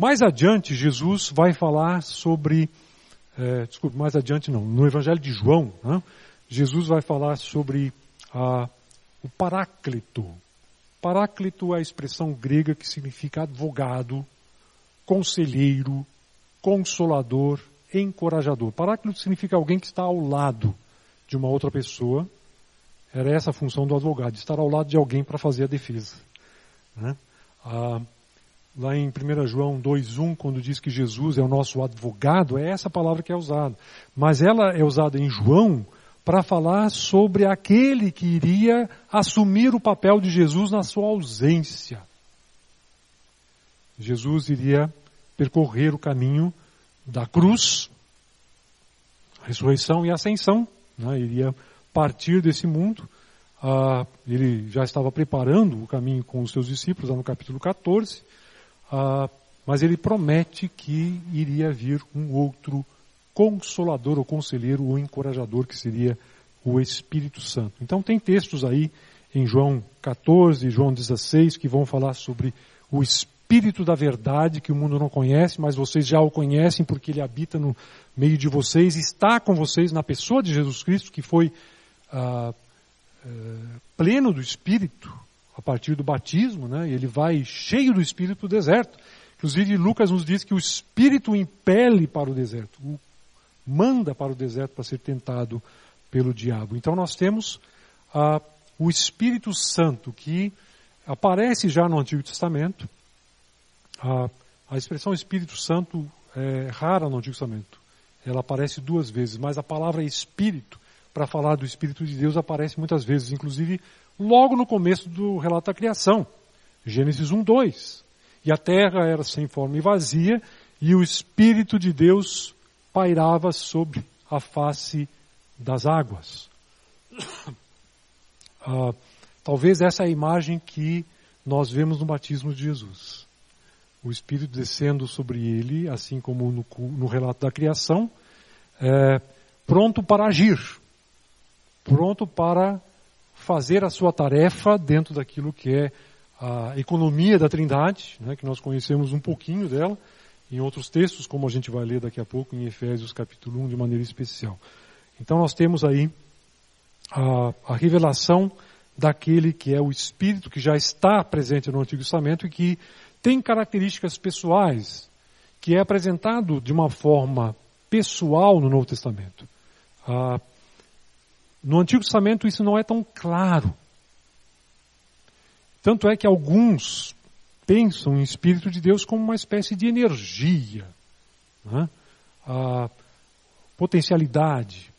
Mais adiante, Jesus vai falar sobre, é, desculpe, mais adiante não, no Evangelho de João, né, Jesus vai falar sobre a, o paráclito. Paráclito é a expressão grega que significa advogado, conselheiro, consolador, encorajador. Paráclito significa alguém que está ao lado de uma outra pessoa. Era essa a função do advogado, estar ao lado de alguém para fazer a defesa. Né? Ah, lá em 1 João 2,1, quando diz que Jesus é o nosso advogado, é essa palavra que é usada. Mas ela é usada em João para falar sobre aquele que iria assumir o papel de Jesus na sua ausência. Jesus iria percorrer o caminho da cruz, ressurreição e ascensão, né? iria partir desse mundo. Ah, ele já estava preparando o caminho com os seus discípulos, lá no capítulo 14, ah, mas ele promete que iria vir um outro consolador ou conselheiro ou encorajador que seria o Espírito Santo. Então tem textos aí em João 14, João 16 que vão falar sobre o Espírito da verdade que o mundo não conhece, mas vocês já o conhecem porque ele habita no meio de vocês, está com vocês na pessoa de Jesus Cristo que foi ah, eh, pleno do Espírito a partir do batismo, né? Ele vai cheio do Espírito para o deserto. Inclusive Lucas nos diz que o Espírito impele para o deserto, o manda para o deserto para ser tentado pelo diabo. Então nós temos ah, o Espírito Santo que aparece já no Antigo Testamento. Ah, a expressão Espírito Santo é rara no Antigo Testamento. Ela aparece duas vezes, mas a palavra Espírito, para falar do Espírito de Deus, aparece muitas vezes, inclusive logo no começo do relato da criação. Gênesis 1, 2. E a terra era sem forma e vazia, e o Espírito de Deus pairava sobre a face das águas. Ah, talvez essa é a imagem que nós vemos no batismo de Jesus. O Espírito descendo sobre ele, assim como no, no relato da criação, é, pronto para agir, pronto para fazer a sua tarefa dentro daquilo que é a economia da Trindade, né, que nós conhecemos um pouquinho dela, em outros textos, como a gente vai ler daqui a pouco em Efésios capítulo 1 de maneira especial. Então nós temos aí a, a revelação daquele que é o Espírito que já está presente no Antigo Testamento e que tem características pessoais, que é apresentado de uma forma pessoal no Novo Testamento. Ah, no Antigo Testamento isso não é tão claro. Tanto é que alguns pensam em Espírito de Deus como uma espécie de energia, né? a potencialidade,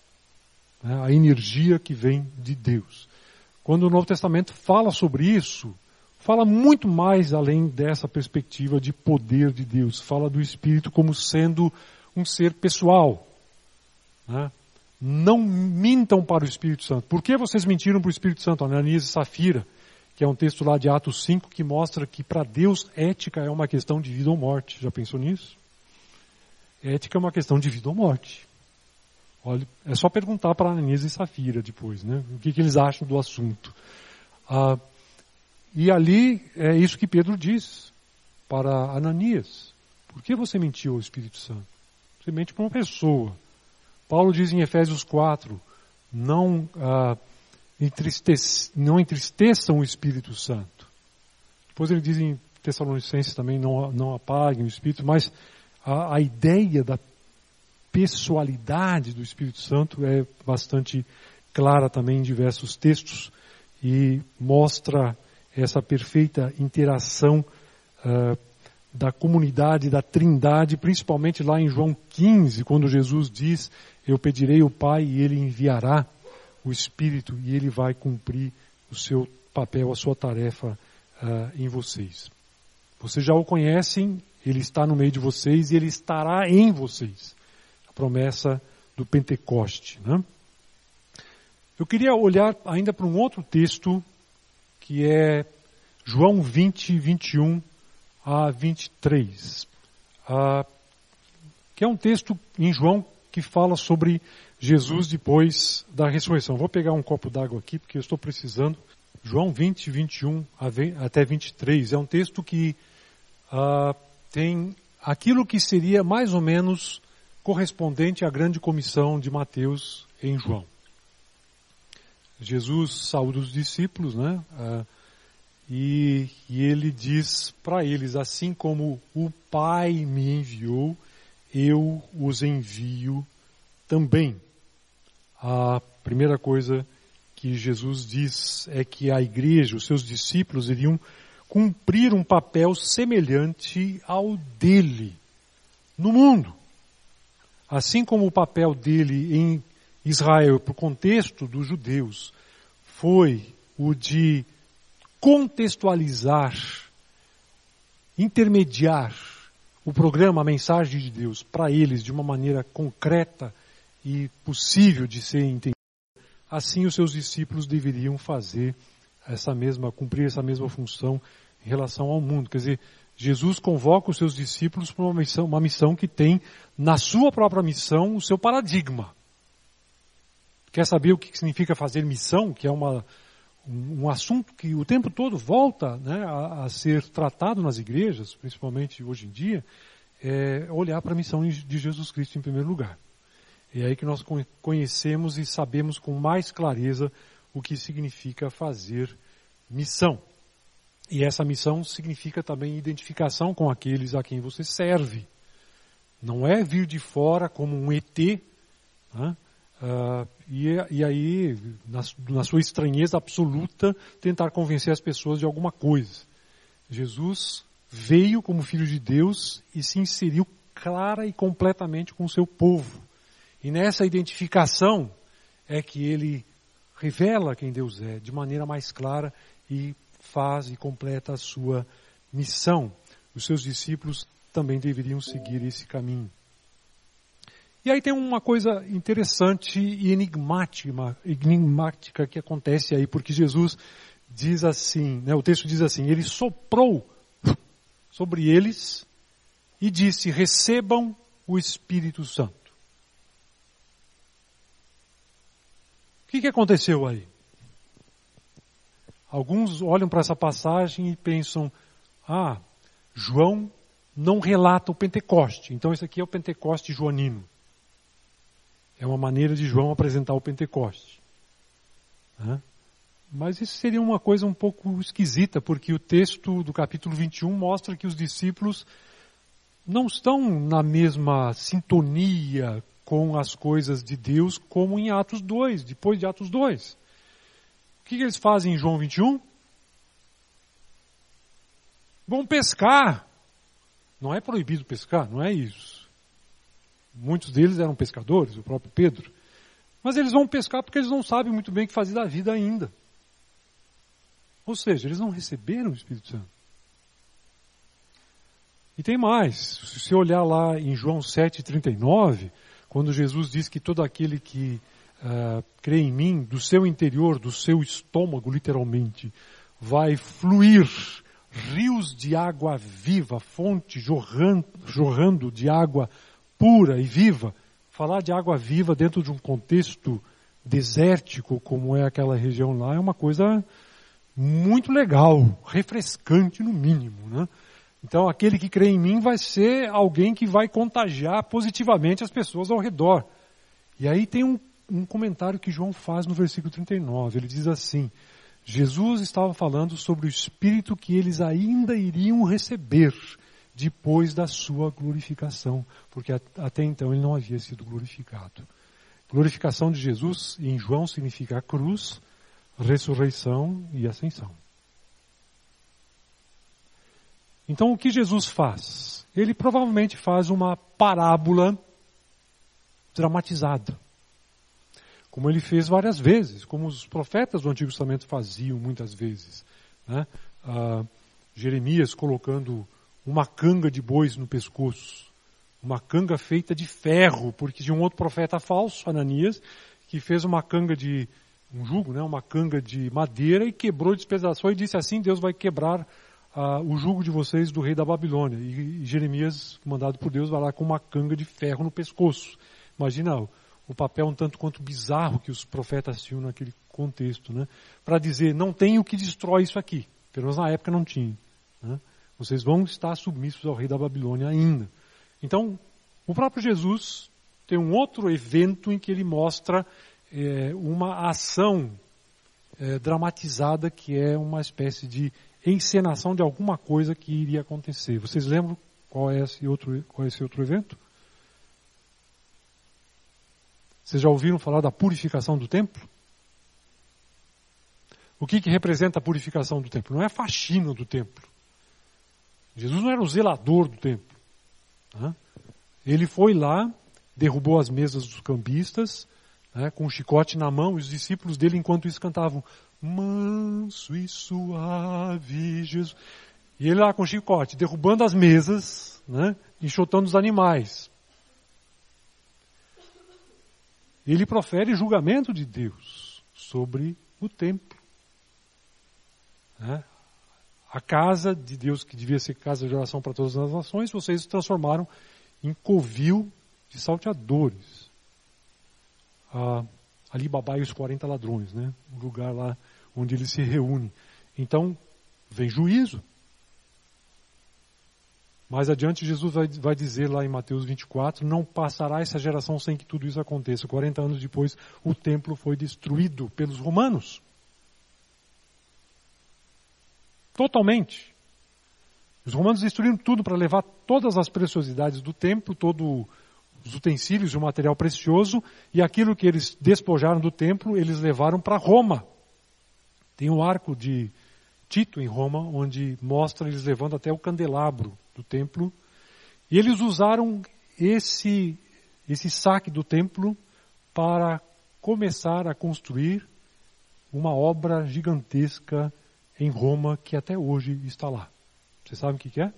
né, a energia que vem de Deus. Quando o Novo Testamento fala sobre isso, fala muito mais além dessa perspectiva de poder de Deus. Fala do Espírito como sendo um ser pessoal. Né? Não mintam para o Espírito Santo. Por que vocês mentiram para o Espírito Santo? Ananias e Safira, que é um texto lá de Atos 5 que mostra que para Deus ética é uma questão de vida ou morte. Já pensou nisso? Ética é uma questão de vida ou morte. Olha, é só perguntar para Ananias e Safira depois, né? O que, que eles acham do assunto. Ah, e ali é isso que Pedro diz para Ananias. Por que você mentiu ao Espírito Santo? Você mente para uma pessoa. Paulo diz em Efésios 4, não, ah, não entristeçam o Espírito Santo. Depois ele diz em Tessalonicenses também, não, não apaguem o Espírito, mas a, a ideia da pessoalidade do Espírito Santo é bastante clara também em diversos textos e mostra essa perfeita interação uh, da comunidade, da trindade, principalmente lá em João 15, quando Jesus diz, eu pedirei ao Pai e Ele enviará o Espírito e Ele vai cumprir o seu papel, a sua tarefa uh, em vocês. Vocês já o conhecem, Ele está no meio de vocês e Ele estará em vocês a promessa do Pentecoste. Né? Eu queria olhar ainda para um outro texto, que é João 20, 21 a 23. Ah, que é um texto em João que fala sobre Jesus depois da ressurreição. Vou pegar um copo d'água aqui, porque eu estou precisando. João 20, 21 até 23. É um texto que ah, tem aquilo que seria mais ou menos correspondente à grande comissão de Mateus em João. Jesus saúda os discípulos, né? Ah, e, e ele diz para eles: assim como o Pai me enviou, eu os envio também. A primeira coisa que Jesus diz é que a igreja, os seus discípulos, iriam cumprir um papel semelhante ao dele no mundo. Assim como o papel dele em Israel, para o contexto dos judeus, foi o de contextualizar, intermediar o programa, a mensagem de Deus para eles de uma maneira concreta e possível de ser entendida, assim os seus discípulos deveriam fazer essa mesma, cumprir essa mesma função em relação ao mundo. Quer dizer, Jesus convoca os seus discípulos para uma missão, uma missão que tem na sua própria missão o seu paradigma. Quer saber o que significa fazer missão, que é uma, um, assunto que o tempo todo volta né, a, a, ser tratado nas igrejas, principalmente hoje em dia, é olhar para a missão de Jesus Cristo em primeiro lugar. É aí que nós conhecemos e sabemos com mais clareza o que significa fazer missão. E essa missão significa também identificação com aqueles a quem você serve. Não é vir de fora como um ET, né? Uh, e, e, aí, na, na, sua estranheza absoluta, tentar convencer as pessoas de alguma coisa. Jesus veio como filho de Deus e se inseriu clara e completamente com o seu povo. E nessa identificação é que ele revela quem Deus é de maneira mais clara e faz e completa a sua missão. Os seus discípulos também deveriam seguir esse caminho. E aí tem uma coisa interessante e enigmática, enigmática que acontece aí, porque Jesus diz assim, né, o texto diz assim, ele soprou sobre eles e disse, recebam o Espírito Santo. O que, que aconteceu aí? Alguns olham para essa passagem e pensam, ah, João não relata o Pentecoste, então esse aqui é o Pentecoste joanino. É uma maneira de João apresentar o Pentecoste. Né? Mas isso seria uma coisa um pouco esquisita, porque o texto do capítulo 21 mostra que os discípulos não estão na mesma sintonia com as coisas de Deus como em Atos 2, depois de Atos 2. O que eles fazem em João 21? Vão pescar. Não é proibido pescar, não é isso. Muitos deles eram pescadores, o próprio Pedro. Mas eles vão pescar porque eles não sabem muito bem o que fazer da vida ainda. Ou seja, eles não receberam o Espírito Santo. E tem mais. Se você olhar lá em João 7,39, quando Jesus diz que todo aquele que uh, crê em mim, do seu interior, do seu estômago, literalmente, vai fluir rios de água viva, fonte jorrando, jorrando de água viva pura e viva, falar de água viva dentro de um contexto desértico como é aquela região lá é uma coisa muito legal, refrescante no mínimo, né? Então aquele que crê em mim vai ser alguém que vai contagiar positivamente as pessoas ao redor. E aí tem um, um comentário que João faz no versículo 39. Ele diz assim: Jesus estava falando sobre o Espírito que eles ainda iriam receber depois da sua glorificação, porque até então ele não havia sido glorificado. Glorificação de Jesus em João significa cruz, ressurreição e ascensão. Então o que Jesus faz? Ele provavelmente faz uma parábola dramatizada. Como ele fez várias vezes, como os profetas do Antigo Testamento faziam muitas vezes. Né? Ah, Jeremias colocando uma canga de bois no pescoço, uma canga feita de ferro, porque tinha um outro profeta falso, Ananias, que fez uma canga de um jugo, né, uma canga de madeira e quebrou, despedaçou e disse assim: Deus vai quebrar uh, o jugo de vocês do rei da Babilônia. E, e, Jeremias, mandado por Deus, vai lá com uma canga de ferro no pescoço. Imagina o, o papel um tanto quanto bizarro que os profetas tinham naquele contexto, né? Para dizer, não tem o que destrói isso aqui. Pelo menos na época não tinha. Né? Vocês vão estar submissos ao rei da Babilônia ainda. Então, o próprio Jesus tem um outro evento em que ele mostra é, uma ação é, dramatizada que é uma espécie de encenação de alguma coisa que iria acontecer. Vocês lembram qual é esse outro, qual é esse outro evento? Vocês já ouviram falar da purificação do templo? O que, que representa a purificação do templo? Não é a faxina do templo. Jesus não era o zelador do templo. Né? Ele foi lá, derrubou as mesas dos cambistas, né, com um chicote na mão, e os discípulos dele, enquanto isso, cantavam manso e suave Jesus. E ele lá com o chicote, derrubando as mesas, né, enxotando os animais. Ele profere julgamento de Deus sobre o templo. Né? A casa de Deus, que devia ser casa de oração para todas as nações, vocês transformaram em covil de salteadores. Ah, ali Babá e os 40 ladrões, né? O lugar lá onde eles se reúnem. Então, vem juízo. Mais adiante, Jesus vai, vai, dizer lá em Mateus 24: Não passará essa geração sem que tudo isso aconteça. 40 anos depois, o templo foi destruído pelos romanos. Totalmente. Os romanos destruíram tudo para levar todas as preciosidades do templo, todos os utensílios e o material precioso, e aquilo que eles despojaram do templo, eles levaram para Roma. Tem um arco de Tito em Roma, onde mostra eles levando até o candelabro do templo. E eles usaram esse, esse saque do templo para começar a construir uma obra gigantesca em Roma que até hoje está lá. Você sabe o que é?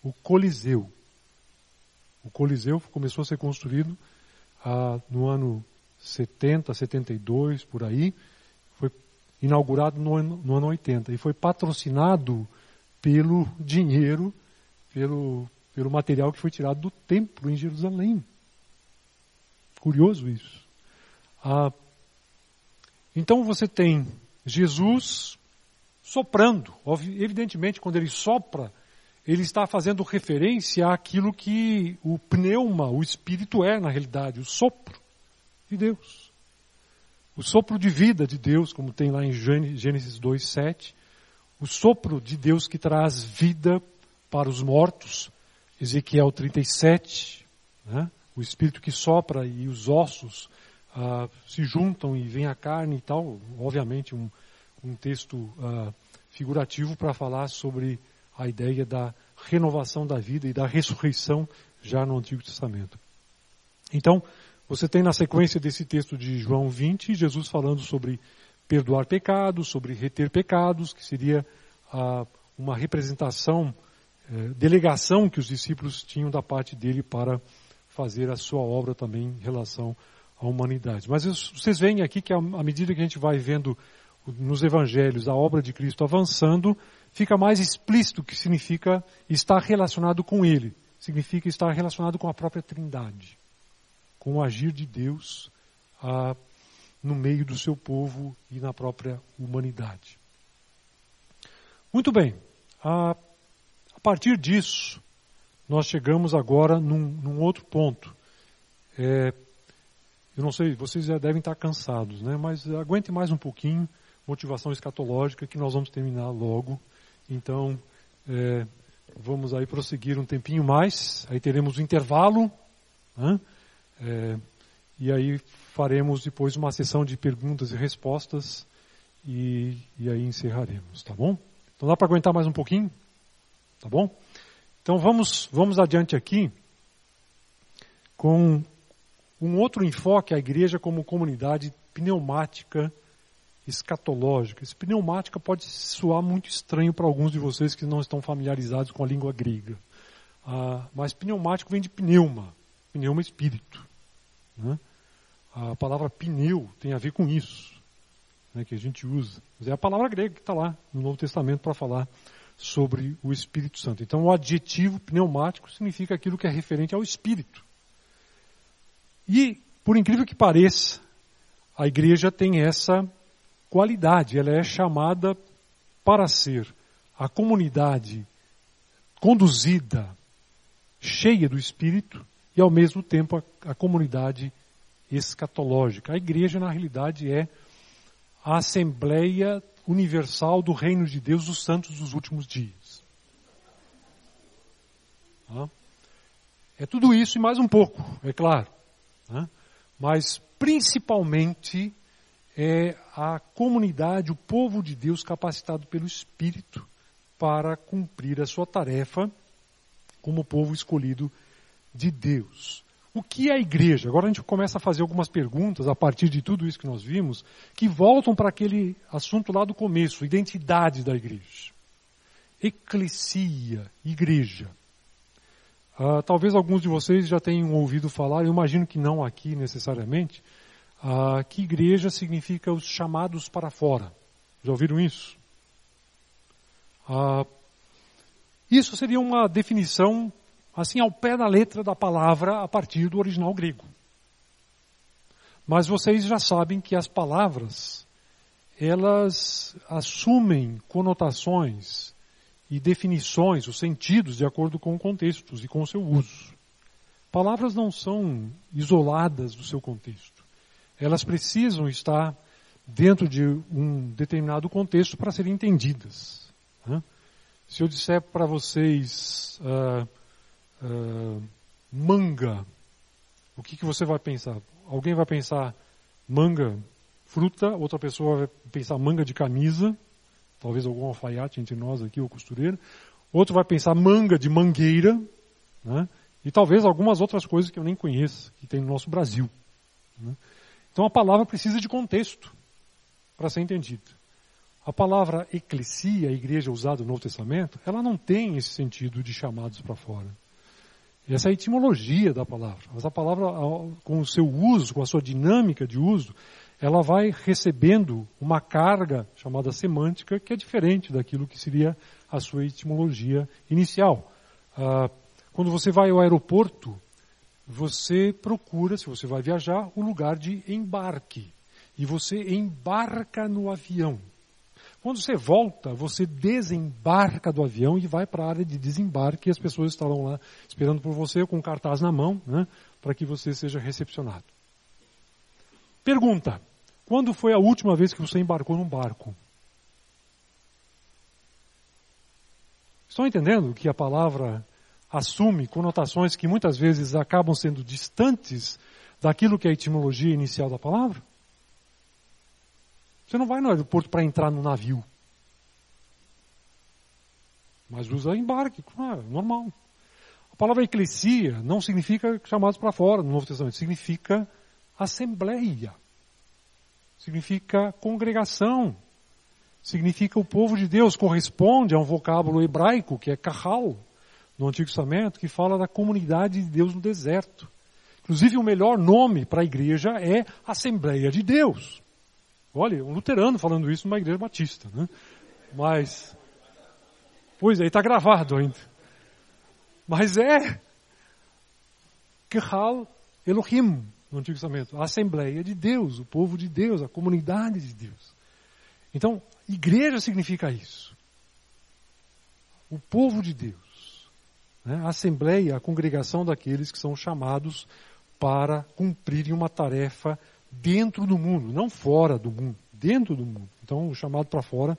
O Coliseu. O Coliseu começou a ser construído ah, no ano 70, 72, por aí. Foi inaugurado no ano, no ano 80 e foi patrocinado pelo dinheiro, pelo, pelo material que foi tirado do templo em Jerusalém. Curioso isso. Ah, então você tem Jesus soprando. Evidentemente, quando ele sopra, ele está fazendo referência àquilo que o pneuma, o espírito é na realidade, o sopro de Deus. O sopro de vida de Deus, como tem lá em Gênesis 2, 7. O sopro de Deus que traz vida para os mortos, Ezequiel 37. Né? O espírito que sopra e os ossos ah, se juntam e vem a carne e tal. Obviamente, um, um texto uh, figurativo para falar sobre a ideia da renovação da vida e da ressurreição já no Antigo Testamento. Então, você tem na sequência desse texto de João 20, Jesus falando sobre perdoar pecados, sobre reter pecados, que seria uh, uma representação, uh, delegação que os discípulos tinham da parte dele para fazer a sua obra também em relação à humanidade. Mas vocês veem aqui que à medida que a gente vai vendo nos evangelhos a obra de Cristo avançando, fica mais explícito que significa estar relacionado com Ele. Significa estar relacionado com a própria Trindade, com o agir de Deus ah, no meio do seu povo e na própria humanidade. Muito bem, a, a partir disso, nós chegamos agora num, num outro ponto. É, eu não sei, vocês já devem estar cansados, né? mas aguente mais um pouquinho motivação escatológica, que nós vamos terminar logo. Então, é, vamos aí prosseguir um tempinho mais, aí teremos o um intervalo, né? é, e aí faremos depois uma sessão de perguntas e respostas, e, e aí encerraremos, tá bom? Então dá para aguentar mais um pouquinho? Tá bom? Então vamos, vamos adiante aqui com um outro enfoque à igreja como comunidade pneumática escatológica. Esse pneumática pode soar muito estranho para alguns de vocês que não estão familiarizados com a língua grega. Ah, mas pneumático vem de pneuma. Pneuma espírito. Né? A palavra pneu tem a ver com isso, né, que a gente usa. Mas é a palavra grega que está lá no Novo Testamento para falar sobre o Espírito Santo. Então o adjetivo pneumático significa aquilo que é referente ao Espírito. E, por incrível que pareça, a igreja tem essa qualidade, ela é chamada para ser a comunidade conduzida, cheia do Espírito, e ao mesmo tempo a, a comunidade escatológica. A igreja, na realidade, é a Assembleia Universal do Reino de Deus dos Santos dos Últimos Dias. É tudo isso e mais um pouco, é claro. Mas principalmente é a comunidade, o povo de Deus capacitado pelo Espírito para cumprir a sua tarefa como povo escolhido de Deus. O que é a igreja? Agora a gente começa a fazer algumas perguntas a partir de tudo isso que nós vimos, que voltam para aquele assunto lá do começo, identidade da igreja. Eclesia, igreja. Uh, talvez alguns de vocês já tenham ouvido falar, eu imagino que não aqui necessariamente, uh, que igreja significa os chamados para fora. Já ouviram isso? Uh, isso seria uma definição assim ao pé da letra da palavra a partir do original grego. Mas vocês já sabem que as palavras elas assumem conotações e definições, os sentidos de acordo com contextos e com o seu uso. Palavras não são isoladas do seu contexto. Elas precisam estar dentro de um determinado contexto para serem entendidas. Né? Se eu disser para vocês uh, uh, manga, o que, que você vai pensar? Alguém vai pensar manga, fruta, outra pessoa vai pensar manga de camisa, talvez algum alfaiate entre nós aqui, ou costureiro. Outro vai pensar manga de mangueira, né? e talvez algumas outras coisas que eu nem conheço, que tem no nosso Brasil. Né? Então a palavra precisa de contexto para ser entendida. A palavra eclesia, a igreja usada no Novo Testamento, ela não tem esse sentido de chamados para fora. Essa é a etimologia da palavra. Mas a palavra, com o seu uso, com a sua dinâmica de uso, ela vai recebendo uma carga chamada semântica que é diferente daquilo que seria a sua etimologia inicial. Ah, quando você vai ao aeroporto, você procura, se você vai viajar, o lugar de embarque. E você embarca no avião. Quando você volta, você desembarca do avião e vai para a área de desembarque e as pessoas estarão lá esperando por você com um cartaz na mão, né, para que você seja recepcionado. Pergunta: quando foi a última vez que você embarcou num barco? Estão entendendo que a palavra assume conotações que muitas vezes acabam sendo distantes daquilo que é a etimologia inicial da palavra? Você não vai no aeroporto para entrar no navio. Mas usa embarque, claro, normal. A palavra eclesia não significa chamados para fora no Novo Testamento, significa assembleia. Significa congregação. Significa o povo de Deus, corresponde a um vocábulo hebraico que é kahal, no Antigo Testamento, que fala da comunidade de Deus no deserto. Inclusive, o melhor nome para a igreja é Assembleia de Deus. Olha, um luterano falando isso numa igreja batista, né? Mas, pois é, está gravado ainda. Mas é Kehal Elohim, no Antigo Testamento, a Assembleia de Deus, o povo de Deus, a comunidade de Deus. Então, igreja significa isso. O povo de Deus. Né? A Assembleia, a congregação daqueles que são chamados para cumprirem uma tarefa dentro do mundo, não fora do mundo, dentro do mundo. Então, o chamado para fora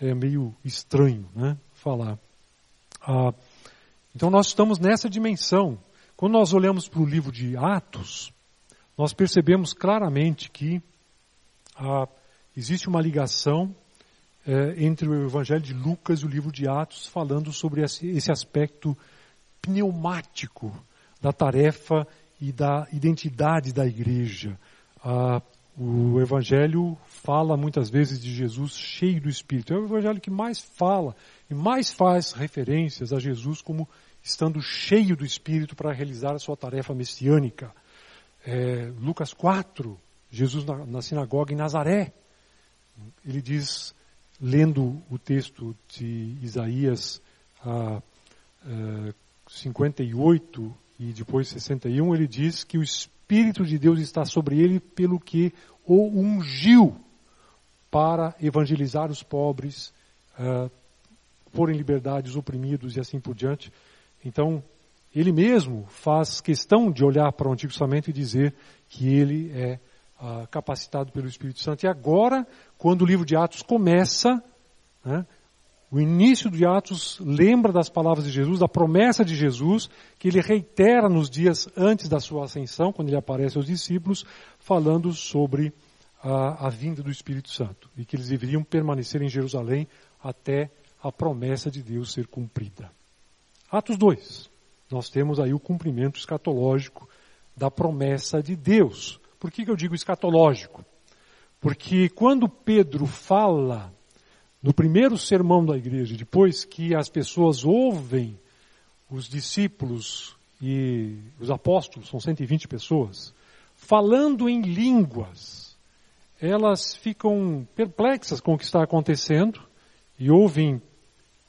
é meio estranho, né? Falar. Ah, então, nós estamos nessa dimensão. Quando nós olhamos para o livro de Atos, nós percebemos claramente que ah, existe uma ligação eh, entre o Evangelho de Lucas e o livro de Atos, falando sobre esse, esse aspecto pneumático da tarefa e da identidade da igreja. Ah, o Evangelho fala muitas vezes de Jesus cheio do Espírito. É o Evangelho que mais fala e mais faz referências a Jesus como estando cheio do Espírito para realizar a sua tarefa messiânica. É, Lucas 4, Jesus na, na, sinagoga em Nazaré, ele diz, lendo o texto de Isaías ah, 58 é, e depois 61, ele diz que o Espírito Espírito de Deus está sobre ele pelo que o ungiu para evangelizar os pobres, uh, pôr em liberdade os oprimidos e assim por diante. Então, ele mesmo faz questão de olhar para o Antigo Testamento e dizer que ele é ah, capacitado pelo Espírito Santo. E agora, quando o livro de Atos começa, né, o início de Atos lembra das palavras de Jesus, da promessa de Jesus, que ele reitera nos dias antes da sua ascensão, quando ele aparece aos discípulos, falando sobre a, a vinda do Espírito Santo e que eles deveriam permanecer em Jerusalém até a promessa de Deus ser cumprida. Atos 2. Nós temos aí o cumprimento escatológico da promessa de Deus. Por que, que eu digo escatológico? Porque quando Pedro fala no primeiro sermão da igreja, depois que as pessoas ouvem os discípulos e os apóstolos, são 120 pessoas, falando em línguas, elas ficam perplexas com o que está acontecendo e ouvem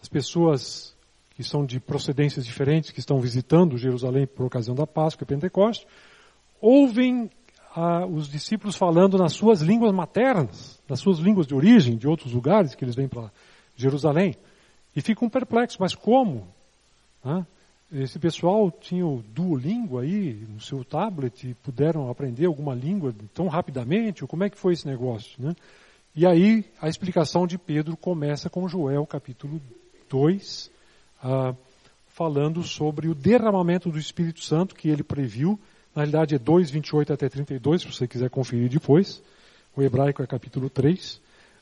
as pessoas que são de procedências diferentes, que estão visitando Jerusalém por ocasião da Páscoa e Pentecoste, ouvem os discípulos falando nas suas línguas maternas, nas suas línguas de origem, de outros lugares que eles vêm para Jerusalém, e ficam perplexos, mas como? Esse pessoal tinha o Duolingo aí no seu tablet e puderam aprender alguma língua tão rapidamente? Como é que foi esse negócio? Né? E aí a explicação de Pedro começa com Joel capítulo 2, ah, falando sobre o derramamento do Espírito Santo que ele previu na realidade é 2, 28 até 32, se você quiser conferir depois. O hebraico é capítulo 3.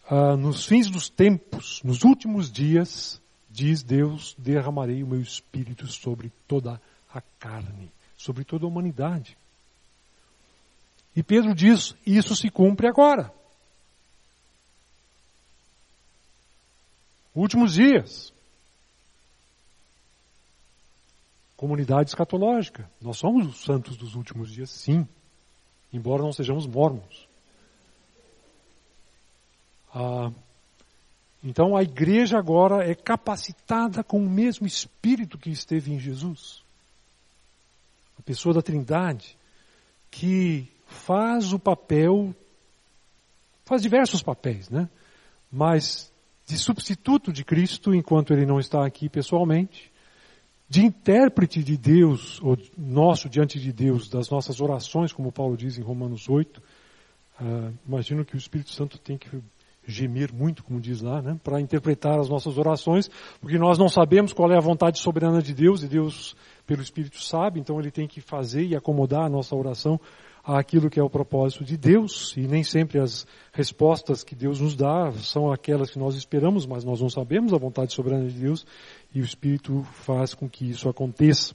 Ah, nos fins dos tempos, nos últimos dias, diz Deus, derramarei o meu espírito sobre toda a carne, sobre toda a humanidade. E Pedro diz, isso se cumpre agora. Últimos dias. Comunidade escatológica. Nós somos os santos dos últimos dias, sim, embora não sejamos mormons. Ah, então a igreja agora é capacitada com o mesmo espírito que esteve em Jesus. A pessoa da Trindade, que faz o papel, faz diversos papéis, né? Mas de substituto de Cristo enquanto ele não está aqui pessoalmente, de intérprete de Deus, ou nosso diante de Deus, das nossas orações, como Paulo diz em Romanos 8. Uh, ah, imagino que o Espírito Santo tem que gemer muito, como diz lá, né, para interpretar as nossas orações, porque nós não sabemos qual é a vontade soberana de Deus, e Deus, pelo Espírito, sabe, então ele tem que fazer e acomodar a nossa oração àquilo que é o propósito de Deus, e nem sempre as respostas que Deus nos dá são aquelas que nós esperamos, mas nós não sabemos a vontade soberana de Deus, e o Espírito faz com que isso aconteça.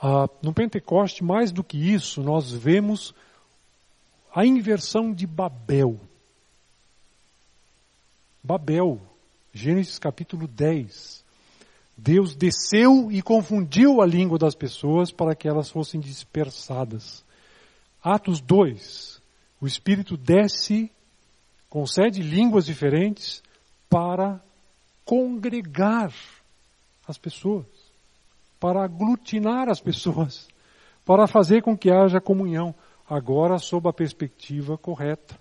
Ah, no Pentecoste, mais do que isso, nós vemos a inversão de Babel. Babel, Gênesis capítulo 10. Deus desceu e confundiu a língua das pessoas para que elas fossem dispersadas. Atos 2. O Espírito desce, concede línguas diferentes para congregar as pessoas, para aglutinar as pessoas, para fazer com que haja comunhão, agora sob a perspectiva correta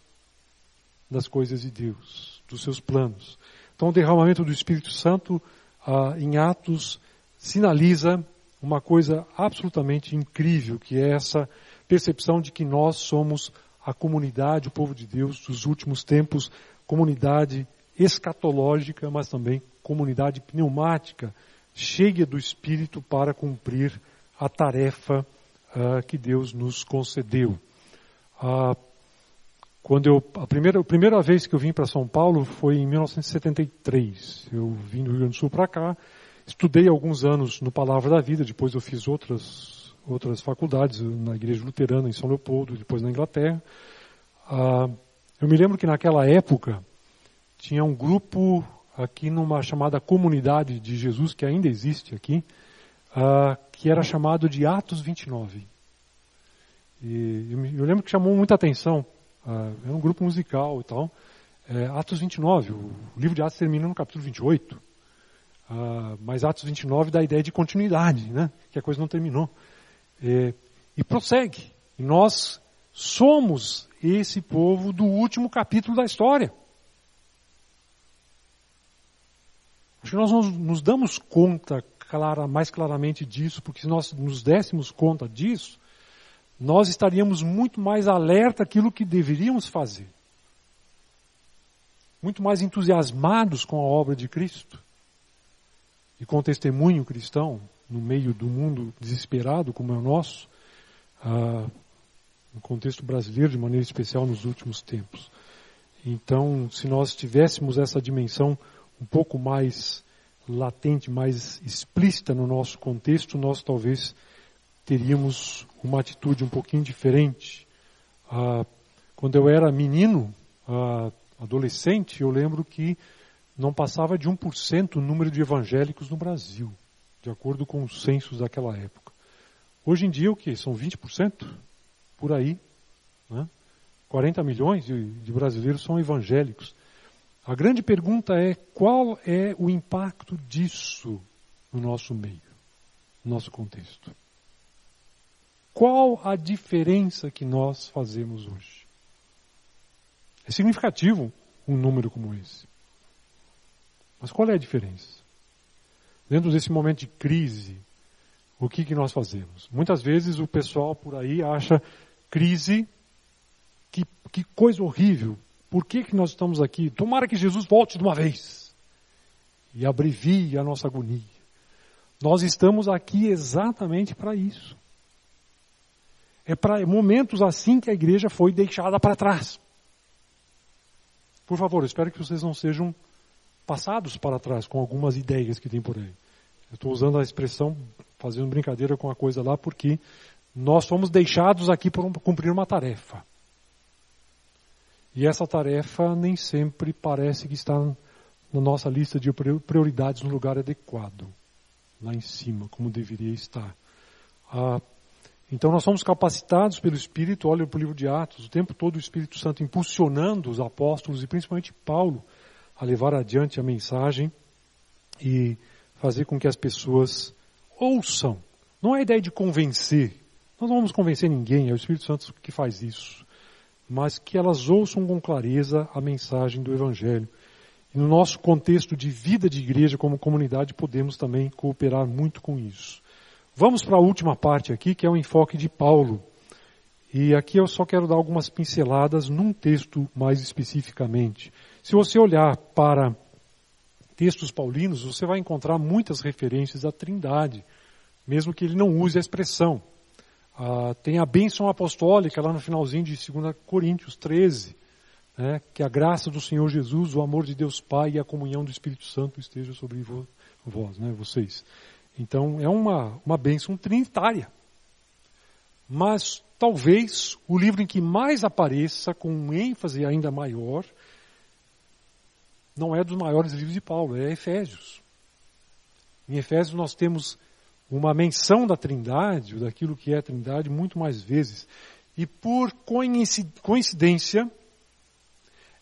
das coisas de Deus, dos seus planos. Então, o derramamento do Espírito Santo ah, em Atos sinaliza uma coisa absolutamente incrível, que é essa percepção de que nós somos a comunidade, o povo de Deus dos últimos tempos, comunidade escatológica, mas também comunidade pneumática, cheia do Espírito para cumprir a tarefa uh, que Deus nos concedeu. Uh, quando eu, a primeira, a primeira vez que eu vim para São Paulo foi em 1973. Eu vim do Rio Grande do Sul para cá, estudei alguns anos no Palavra da Vida, depois eu fiz outras, outras faculdades, na Igreja Luterana em São Leopoldo, depois na Inglaterra. Uh, eu me lembro que naquela época, tinha um grupo aqui numa chamada Comunidade de Jesus, que ainda existe aqui, uh, que era chamado de Atos 29. E eu, eu lembro que chamou muita atenção, uh, era um grupo musical e tal. É, Atos 29, o, livro de Atos termina no capítulo 28. Uh, ah, mas Atos 29 dá a ideia de continuidade, né? que a coisa não terminou. É, e prossegue. E nós somos esse povo do último capítulo da história. Acho que nós nos damos conta clara, mais claramente disso, porque se nós nos dessemos conta disso, nós estaríamos muito mais alerta àquilo que deveríamos fazer. Muito mais entusiasmados com a obra de Cristo e com o testemunho cristão no meio do mundo desesperado como é o nosso, ah, no contexto brasileiro de maneira especial nos últimos tempos. Então, se nós tivéssemos essa dimensão um pouco mais latente, mais explícita no nosso contexto, nós talvez teríamos uma atitude um pouquinho diferente. Ah, quando eu era menino, ah, adolescente, eu lembro que não passava de 1% o número de evangélicos no Brasil, de acordo com os censos daquela época. Hoje em dia, o que? São 20%? Por aí. Né? 40 milhões de, de brasileiros são evangélicos. A grande pergunta é qual é o impacto disso no nosso meio, no nosso contexto. Qual a diferença que nós fazemos hoje? É significativo um número como esse. Mas qual é a diferença? Dentro desse momento de crise, o que, que nós fazemos? Muitas vezes o pessoal por aí acha crise, que, que coisa horrível, por que, que nós estamos aqui? Tomara que Jesus volte de uma vez e abrevie a nossa agonia. Nós estamos aqui exatamente para isso. É para momentos assim que a igreja foi deixada para trás. Por favor, espero que vocês não sejam passados para trás com algumas ideias que tem por aí. Eu estou usando a expressão, fazendo brincadeira com a coisa lá, porque nós fomos deixados aqui para cumprir uma tarefa. E essa tarefa nem sempre parece que está na nossa lista de prioridades no lugar adequado, lá em cima, como deveria estar. Ah, então nós somos capacitados pelo Espírito, olha para o livro de Atos, o tempo todo o Espírito Santo impulsionando os apóstolos e principalmente Paulo a levar adiante a mensagem e fazer com que as pessoas ouçam. Não é a ideia de convencer. Nós não vamos convencer ninguém, é o Espírito Santo que faz isso mas que elas ouçam com clareza a mensagem do Evangelho. E no nosso contexto de vida de igreja como comunidade, podemos também cooperar muito com isso. Vamos para a última parte aqui, que é o enfoque de Paulo. E aqui eu só quero dar algumas pinceladas num texto mais especificamente. Se você olhar para textos paulinos, você vai encontrar muitas referências à Trindade, mesmo que ele não use a expressão. Ah, tem a bênção apostólica lá no finalzinho de 2 Coríntios 13, né, que a graça do Senhor Jesus, o amor de Deus Pai e a comunhão do Espírito Santo esteja sobre vós, né, vocês. Então é uma, uma bênção trinitária. Mas talvez o livro em que mais apareça, com um ênfase ainda maior, não é dos maiores livros de Paulo, é Efésios. Em Efésios nós temos uma menção da Trindade, ou daquilo que é a Trindade, muito mais vezes. E por coincidência,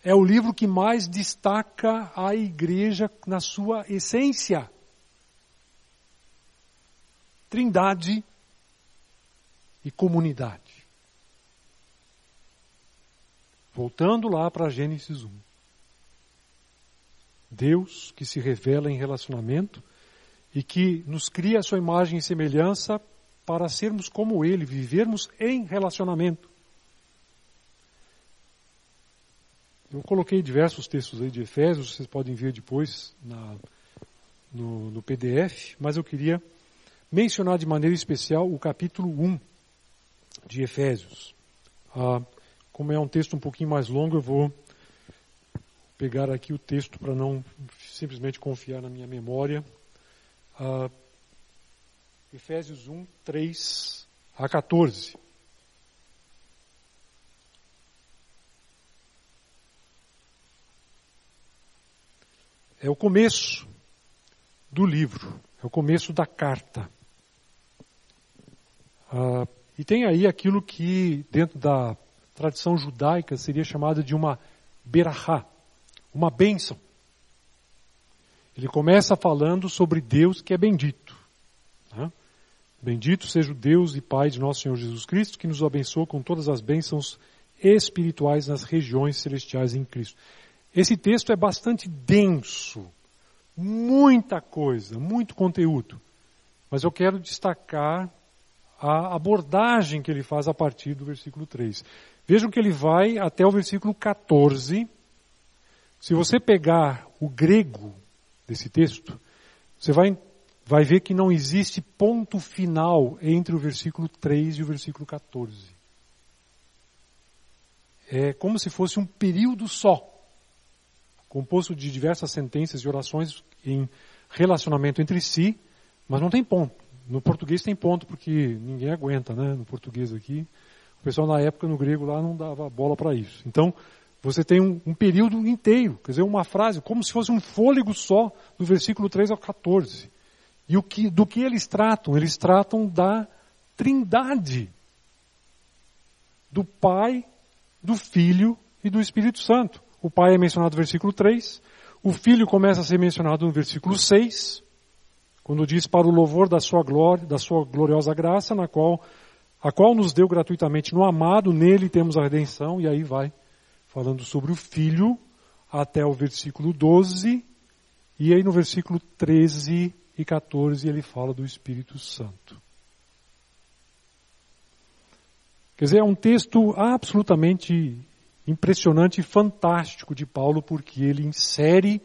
é o livro que mais destaca a igreja na sua essência. Trindade e comunidade. Voltando lá para Gênesis 1. Deus que se revela em relacionamento e que nos cria a sua imagem e semelhança para sermos como Ele, vivermos em relacionamento. Eu coloquei diversos textos aí de Efésios, vocês podem ver depois na, no, no PDF, mas eu queria mencionar de maneira especial o capítulo 1 de Efésios. Ah, como é um texto um pouquinho mais longo, eu vou pegar aqui o texto para não simplesmente confiar na minha memória Uh, Efésios 1, 3 a 14. É o começo do livro, é o começo da carta. Uh, e tem aí aquilo que, dentro da tradição judaica, seria chamado de uma berahá, uma bênção. Ele começa falando sobre Deus que é bendito. Né? Bendito seja o Deus e Pai de nosso Senhor Jesus Cristo, que nos abençoa com todas as bênçãos espirituais nas regiões celestiais em Cristo. Esse texto é bastante denso, muita coisa, muito conteúdo. Mas eu quero destacar a abordagem que ele faz a partir do versículo 3. Vejam que ele vai até o versículo 14. Se você pegar o grego desse texto, você vai, vai ver que não existe ponto final entre o versículo 3 e o versículo 14. É como se fosse um período só, composto de diversas sentenças e orações em relacionamento entre si, mas não tem ponto. No português tem ponto, porque ninguém aguenta, né? No português aqui. O pessoal na época, no grego lá, não dava bola para isso. Então, você tem um, um, período inteiro, quer dizer, uma frase, como se fosse um fôlego só, do versículo 3 ao 14. E o que, do que eles tratam? Eles tratam da trindade. Do Pai, do Filho e do Espírito Santo. O Pai é mencionado no versículo 3, o Filho começa a ser mencionado no versículo 6, quando diz para o louvor da sua glória, da sua gloriosa graça, na qual, a qual nos deu gratuitamente no amado, nele temos a redenção, e aí vai falando sobre o Filho, até o versículo 12, e aí no versículo 13 e 14 ele fala do Espírito Santo. Quer dizer, é um texto absolutamente impressionante e fantástico de Paulo, porque ele insere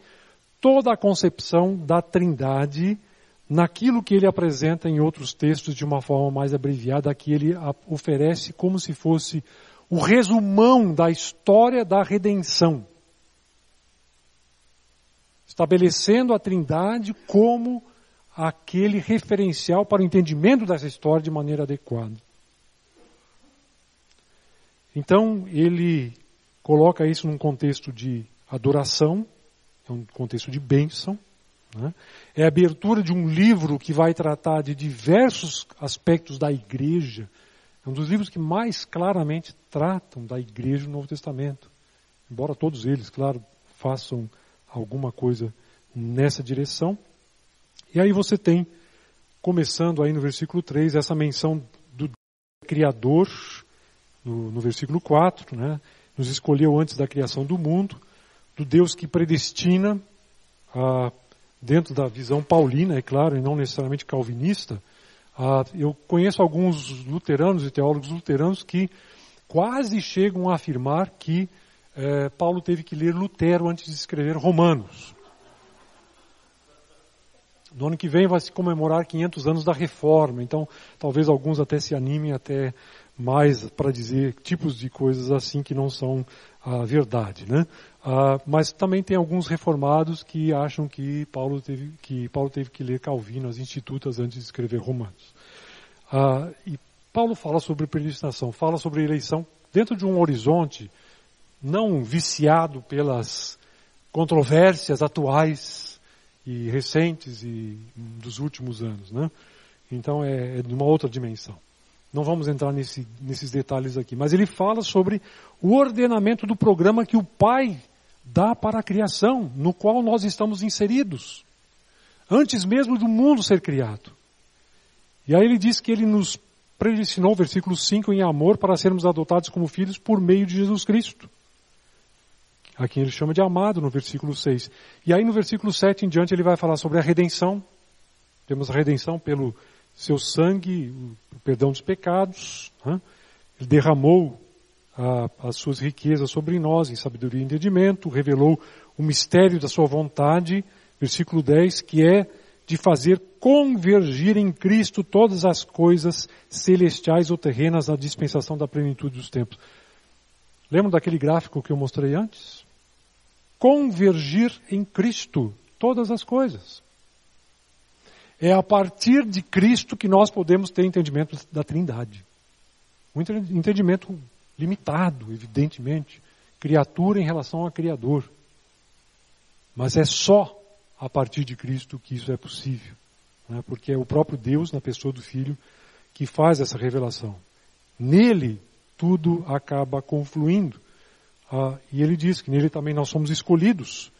toda a concepção da Trindade naquilo que ele apresenta em outros textos de uma forma mais abreviada, que ele oferece como se fosse o resumão da história da redenção, estabelecendo a Trindade como aquele referencial para o entendimento dessa história de maneira adequada. Então, ele coloca isso num contexto de adoração, é um contexto de bênção, né? é a abertura de um livro que vai tratar de diversos aspectos da igreja, um dos livros que mais claramente tratam da igreja no Novo Testamento. Embora todos eles, claro, façam alguma coisa nessa direção. E aí você tem, começando aí no versículo 3, essa menção do Criador, no, no versículo 4, né? nos escolheu antes da criação do mundo, do Deus que predestina, ah, dentro da visão paulina, é claro, e não necessariamente calvinista, ah, eu conheço alguns luteranos e teólogos luteranos que quase chegam a afirmar que eh, Paulo teve que ler Lutero antes de escrever Romanos. No ano que vem vai se comemorar 500 anos da Reforma, então talvez alguns até se animem até mais para dizer tipos de coisas assim que não são a verdade, né? Ah, mas também tem alguns reformados que acham que Paulo teve que Paulo teve que ler Calvino, as Institutas antes de escrever Romanos. Ah, e Paulo fala sobre predestinação, fala sobre eleição dentro de um horizonte não viciado pelas controvérsias atuais e recentes e dos últimos anos, né? Então é, é de uma outra dimensão. Não vamos entrar nesse, nesses detalhes aqui, mas ele fala sobre o ordenamento do programa que o Pai dá para a criação, no qual nós estamos inseridos, antes mesmo do mundo ser criado. E aí ele diz que ele nos predestinou, versículo 5, em amor para sermos adotados como filhos por meio de Jesus Cristo. A quem ele chama de amado no versículo 6. E aí no versículo 7 em diante ele vai falar sobre a redenção. Temos a redenção pelo seu sangue, o perdão dos pecados. Né? Ele derramou a, as suas riquezas sobre nós em sabedoria e entendimento, revelou o mistério da sua vontade, versículo 10, que é de fazer convergir em Cristo todas as coisas celestiais ou terrenas na dispensação da plenitude dos tempos. Lembram daquele gráfico que eu mostrei antes? Convergir em Cristo todas as coisas. É a partir de Cristo que nós podemos ter entendimento da Trindade. Um entendimento limitado, evidentemente. Criatura em relação a Criador. Mas é só a partir de Cristo que isso é possível. Né? Porque é o próprio Deus, na pessoa do Filho, que faz essa revelação. Nele, tudo acaba confluindo. Ah, e ele diz que nele também nós somos escolhidos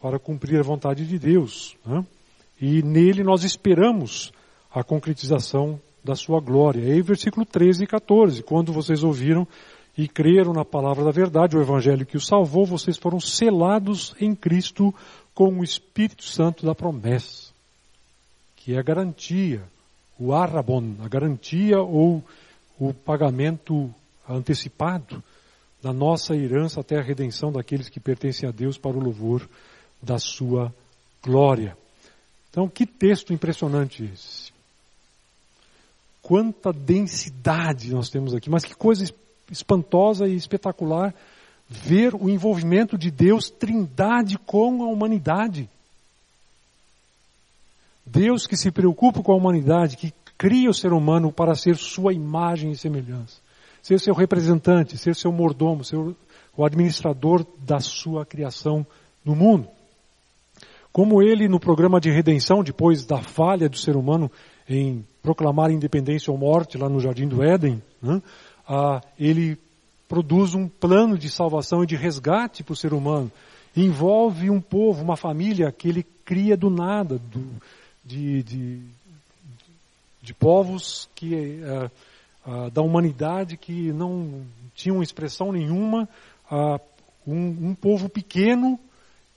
para cumprir a vontade de Deus. Né? E nele nós esperamos a concretização da sua glória. E aí, versículo 13 e 14, quando vocês ouviram e creram na palavra da verdade, o evangelho que os salvou, vocês foram selados em Cristo com o Espírito Santo da promessa, que é a garantia, o arrabon, a garantia ou o pagamento antecipado da nossa herança até a redenção daqueles que pertencem a Deus para o louvor da sua glória. Então, que texto impressionante esse. Quanta densidade nós temos aqui, mas que coisa espantosa e espetacular ver o envolvimento de Deus, trindade com a humanidade. Deus que se preocupa com a humanidade, que cria o ser humano para ser sua imagem e semelhança. Ser seu representante, ser seu mordomo, ser o administrador da sua criação no mundo. Como ele, no programa de redenção, depois da falha do ser humano em proclamar independência ou morte lá no Jardim do Éden, né, ah, ele produz um plano de salvação e de resgate para o ser humano. Envolve um povo, uma família que ele cria do nada, do, de, de, de, povos que, uh, uh, da humanidade que não tinham expressão nenhuma, um, um, povo pequeno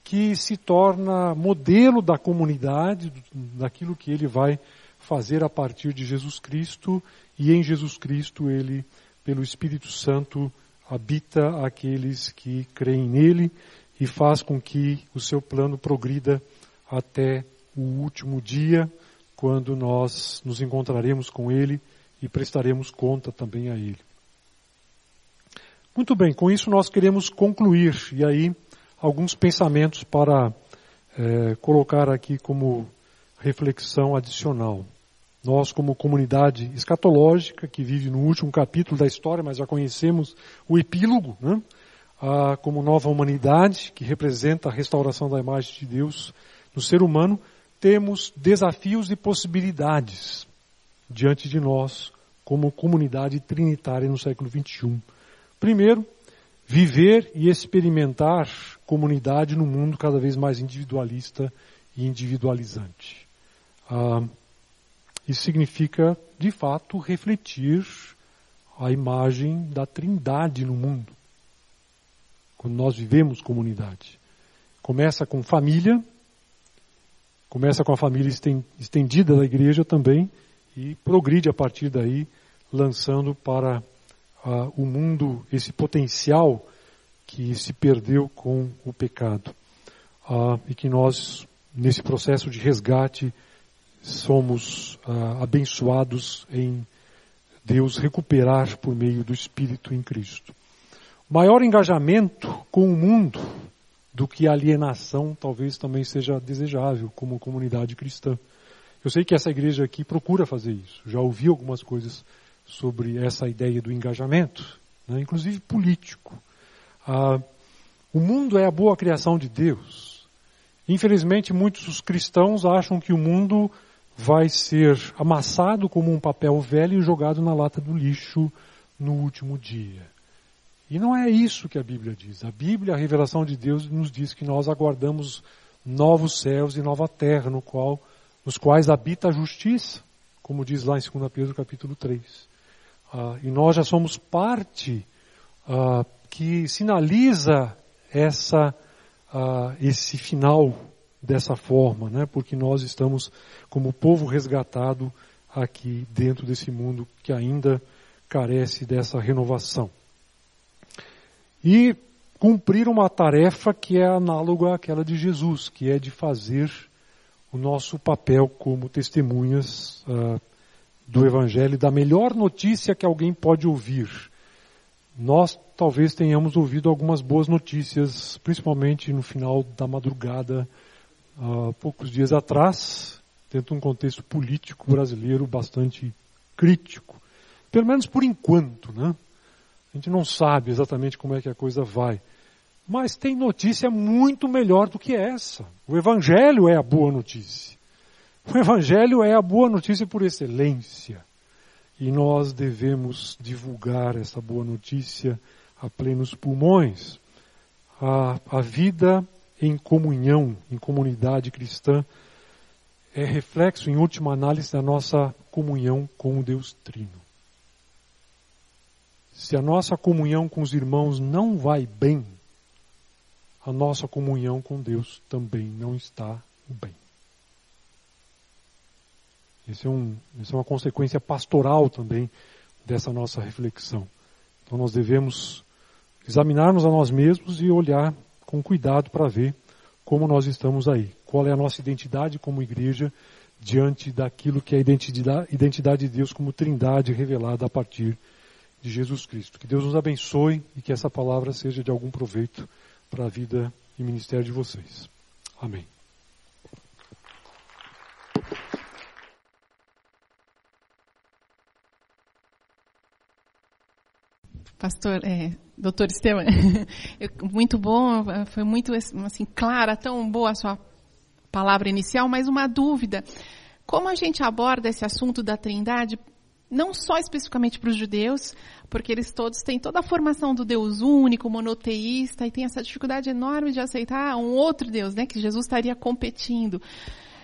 que se torna modelo da comunidade, daquilo que ele vai fazer a partir de Jesus Cristo, e em Jesus Cristo ele pelo Espírito Santo, habita aqueles que creem nele e faz com que o seu plano progrida até o último dia, quando nós nos encontraremos com ele e prestaremos conta também a ele. Muito bem, com isso nós queremos concluir, e aí alguns pensamentos para é, colocar aqui como reflexão adicional. Nós, como comunidade escatológica, que vive no último capítulo da história, mas já conhecemos o epílogo, né? ah, como nova humanidade, que representa a restauração da imagem de Deus no ser humano, temos desafios e possibilidades diante de nós, como comunidade trinitária no século XXI. Primeiro, viver e experimentar comunidade no mundo cada vez mais individualista e individualizante. Ah, isso significa, de fato, refletir a imagem da trindade no mundo. Quando nós vivemos comunidade. Começa com família, começa com a família estendida da igreja também, e progride a partir daí, lançando para uh, o mundo esse potencial que se perdeu com o pecado. Uh, e que nós, nesse processo de resgate, somos ah, abençoados em Deus recuperar por meio do Espírito em Cristo. Maior engajamento com o mundo do que alienação talvez também seja desejável como comunidade cristã. Eu sei que essa igreja aqui procura fazer isso. Já ouvi algumas coisas sobre essa ideia do engajamento, né, inclusive político. Ah, o mundo é a boa criação de Deus. Infelizmente, muitos cristãos acham que o mundo vai ser amassado como um papel velho e jogado na lata do lixo no último dia. E não é isso que a Bíblia diz. A Bíblia, a revelação de Deus, nos diz que nós aguardamos novos céus e nova terra, no qual, nos quais habita a justiça, como diz lá em 2 Pedro capítulo 3. Ah, e nós já somos parte ah, que sinaliza essa, ah, esse final dessa forma, né? porque nós estamos como povo resgatado aqui dentro desse mundo que ainda carece dessa renovação. E cumprir uma tarefa que é análoga àquela de Jesus, que é de fazer o nosso papel como testemunhas uh, do Evangelho, da melhor notícia que alguém pode ouvir. Nós talvez tenhamos ouvido algumas boas notícias, principalmente no final da madrugada há poucos dias atrás, dentro de um contexto político brasileiro bastante crítico. Pelo menos por enquanto, né? A gente não sabe exatamente como é que a coisa vai. Mas tem notícia muito melhor do que essa. O Evangelho é a boa notícia. O Evangelho é a boa notícia por excelência. E nós devemos divulgar essa boa notícia a plenos pulmões. A, a vida em comunhão, em comunidade cristã, é reflexo, em última análise, da nossa comunhão com o Deus Trino. se a nossa comunhão com os irmãos não vai bem, a nossa comunhão com Deus também não está bem. Isso é, um, isso é uma consequência pastoral também dessa nossa reflexão. Então nós devemos examinarmos a nós mesmos e olhar com cuidado para ver como nós estamos aí. Qual é a nossa identidade como igreja diante daquilo que é a identidade, identidade de Deus como trindade revelada a partir de Jesus Cristo. Que Deus nos abençoe e que essa palavra seja de algum proveito para a vida e ministério de vocês. Amém. Pastor, é, doutor Esteban, muito bom, foi muito assim clara, tão boa a sua palavra inicial, mas uma dúvida. Como a gente aborda esse assunto da trindade, não só especificamente para os judeus, porque eles todos têm toda a formação do Deus único, monoteísta, e tem essa dificuldade enorme de aceitar um outro Deus, né, que Jesus estaria competindo.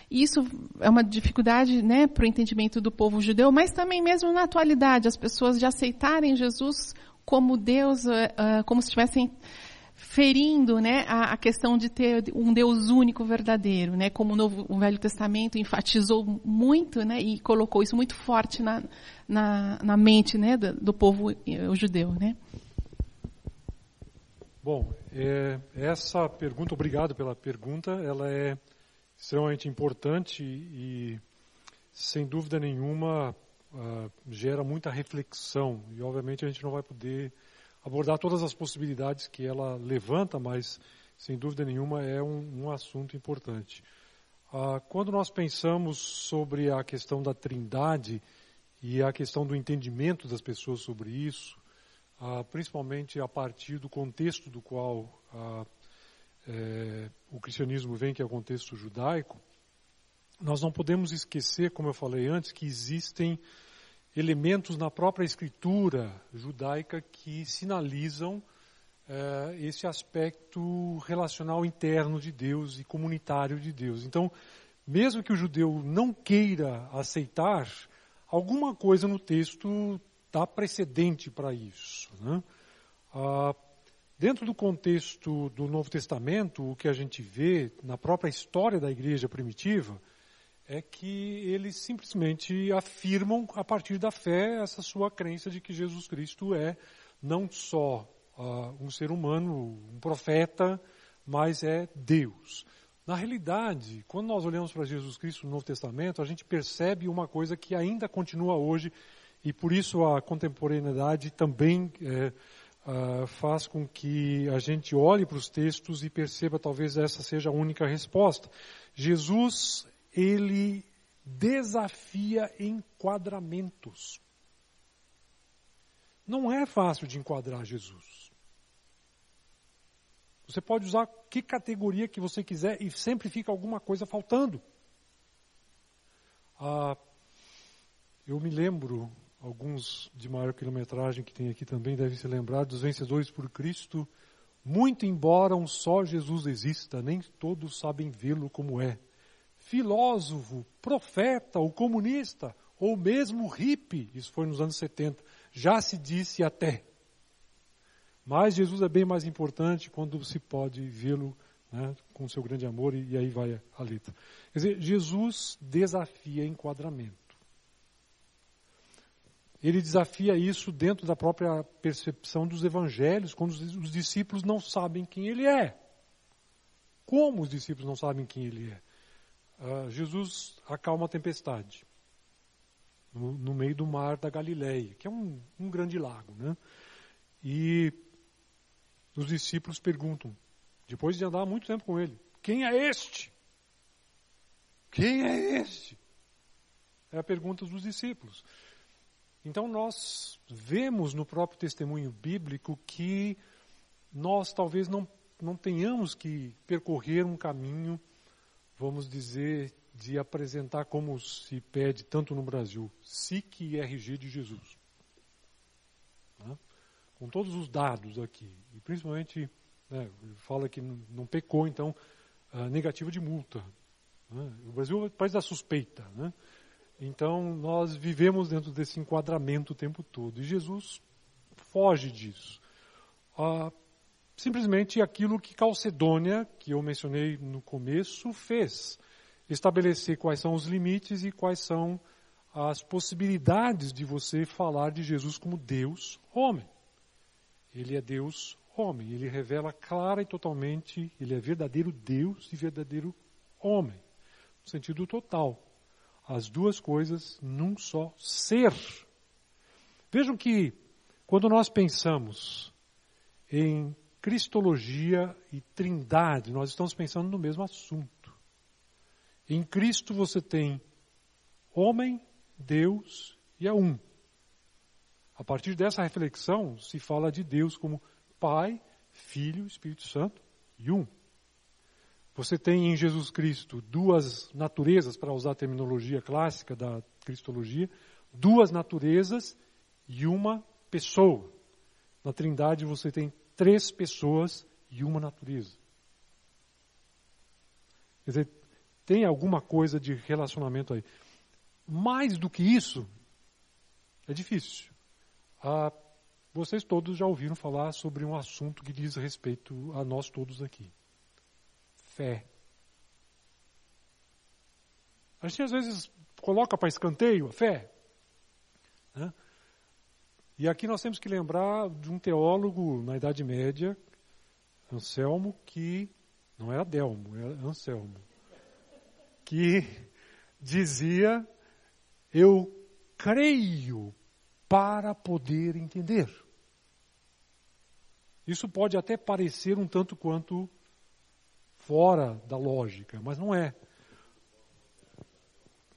Isso é uma dificuldade né, para o entendimento do povo judeu, mas também mesmo na atualidade, as pessoas de aceitarem Jesus como Deus, uh, como se estivessem ferindo né, a, a, questão de ter um Deus único verdadeiro, né, como o, Novo, o Velho Testamento enfatizou muito né, e colocou isso muito forte na, na, na mente né, do, do povo judeu. Né. Bom, é, essa pergunta, obrigado pela pergunta, ela é extremamente importante e, sem dúvida nenhuma, uh, gera muita reflexão e obviamente a gente não vai poder abordar todas as possibilidades que ela levanta, mas sem dúvida nenhuma é um, um assunto importante. Uh, quando nós pensamos sobre a questão da trindade e a questão do entendimento das pessoas sobre isso, uh, principalmente a partir do contexto do qual é, o cristianismo vem, que é o contexto judaico, nós não podemos esquecer, como eu falei antes, que existem elementos na própria escritura judaica que sinalizam é, esse aspecto relacional interno de Deus e comunitário de Deus. Então, mesmo que o judeu não queira aceitar, alguma coisa no texto dá precedente para isso. Né? Ah, dentro do contexto do Novo Testamento, o que a gente vê na própria história da igreja primitiva é que eles simplesmente afirmam, a partir da fé, essa sua crença de que Jesus Cristo é não só uh, um ser humano, um profeta, mas é Deus. Na realidade, quando nós olhamos para Jesus Cristo no Novo Testamento, a gente percebe uma coisa que ainda continua hoje, e por isso a contemporaneidade também é, uh, faz com que a gente olhe para os textos e perceba talvez essa seja a única resposta. Jesus ele desafia enquadramentos. Não é fácil de enquadrar Jesus. Você pode usar que categoria que você quiser e sempre fica alguma coisa faltando. Ah, eu me lembro, alguns de maior quilometragem que tem aqui também devem se lembrar dos vencedores por Cristo. Muito embora um só Jesus exista, nem todos sabem vê-lo como é filósofo, profeta ou comunista, ou mesmo hippie, isso foi nos anos 70, já se disse até. Mas Jesus é bem mais importante quando se pode vê-lo né, com seu grande amor, e, e aí vai a, letra. Quer dizer, Jesus desafia enquadramento. Ele desafia isso dentro da própria percepção dos evangelhos, quando os discípulos não sabem quem ele é. Como os discípulos não sabem quem ele é? Uh, Jesus acalma a tempestade no, no, meio do mar da Galileia, que é um, um grande lago. Né? E os discípulos perguntam, depois de andar muito tempo com ele, quem é este? Quem é este? É a pergunta dos discípulos. Então nós vemos no próprio testemunho bíblico que nós talvez não, não tenhamos que percorrer um caminho vamos dizer, de apresentar como se pede tanto no Brasil, SIC e RG de Jesus. Né? Com todos os dados aqui. E principalmente, né, fala que não pecou, então, negativa de multa. Né? O Brasil é o país da suspeita. Né? Então, nós vivemos dentro desse enquadramento o tempo todo. E Jesus foge disso. Ah, simplesmente aquilo que Calcedônia, que eu mencionei no começo, fez. Estabelecer quais são os limites e quais são as possibilidades de você falar de Jesus como Deus homem. Ele é Deus homem, ele revela clara e totalmente, ele é verdadeiro Deus e verdadeiro homem, no sentido total. As duas coisas num só ser. Vejam que quando nós pensamos em Cristologia e Trindade, nós estamos pensando no mesmo assunto. Em Cristo você tem homem, Deus e é um. A partir dessa reflexão se fala de Deus como Pai, Filho, Espírito Santo e um. Você tem em Jesus Cristo duas naturezas, para usar a terminologia clássica da cristologia, duas naturezas e uma pessoa. Na Trindade você tem três pessoas e uma natureza. Quer dizer, tem alguma coisa de relacionamento aí. Mais do que isso, é difícil. Ah, vocês todos já ouviram falar sobre um assunto que diz respeito a nós todos aqui: fé. A gente às vezes coloca para escanteio a fé. Né? E aqui nós temos que lembrar de um teólogo na Idade Média, Anselmo, que não é Adelmo, é Anselmo, que dizia: Eu creio para poder entender. Isso pode até parecer um tanto quanto fora da lógica, mas não é.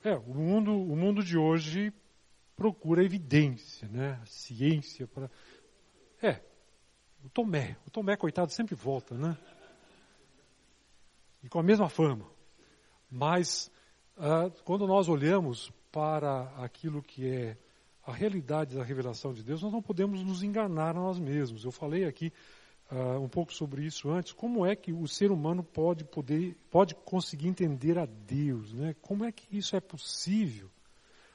É, o mundo, o mundo de hoje procura evidência, né? ciência para. É, o Tomé. O Tomé, coitado, sempre volta, né? E com a mesma fama. Mas, uh, quando nós olhamos para aquilo que é a realidade da revelação de Deus, nós não podemos nos enganar a nós mesmos. Eu falei aqui uh, um pouco sobre isso antes. Como é que o ser humano pode poder, pode conseguir entender a Deus, né? Como é que isso é possível?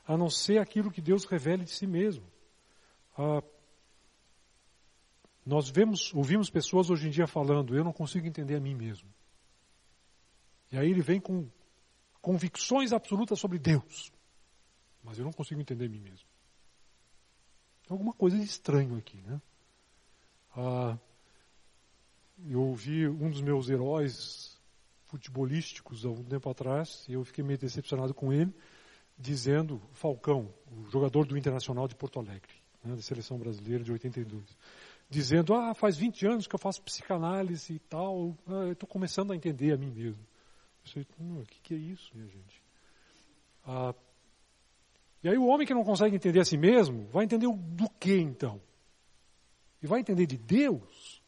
A não ser aquilo que Deus revele de si mesmo. Ah, nós vemos, ouvimos pessoas hoje em dia falando, eu não consigo entender a mim mesmo. E aí ele vem com convicções absolutas sobre Deus, mas eu não consigo entender a mim mesmo. Tem alguma coisa de estranho aqui, né? Ah, eu ouvi um dos meus heróis futebolísticos há um tempo atrás, e eu fiquei meio decepcionado com ele, dizendo, Falcão, o jogador do Internacional de Porto Alegre, né, da seleção brasileira de 82, dizendo, ah, faz 20 anos que eu faço psicanálise e tal, ah, estou começando a entender a mim mesmo. Eu sei, hum, o que, que, é isso, minha gente? Ah, e aí o homem que não consegue entender a si mesmo, vai entender do que então? E vai entender de Deus?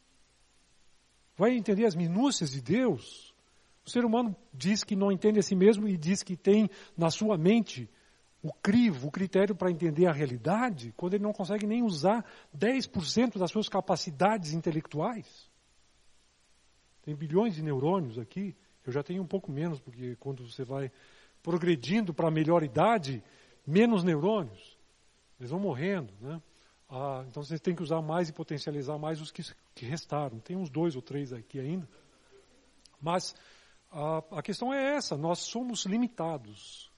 Vai entender as minúcias de Deus? O ser humano diz que não entende a si mesmo e diz que tem na sua mente o crivo, o critério para entender a realidade, quando ele não consegue nem usar 10% das suas capacidades intelectuais. Tem bilhões de neurônios aqui, eu já tenho um pouco menos, porque quando você vai progredindo para a melhor idade, menos neurônios. Eles vão morrendo, né? Ah, então você tem que usar mais e potencializar mais os que, que restaram. Tem uns dois ou três aqui ainda. Mas a, a questão é essa: nós somos limitados.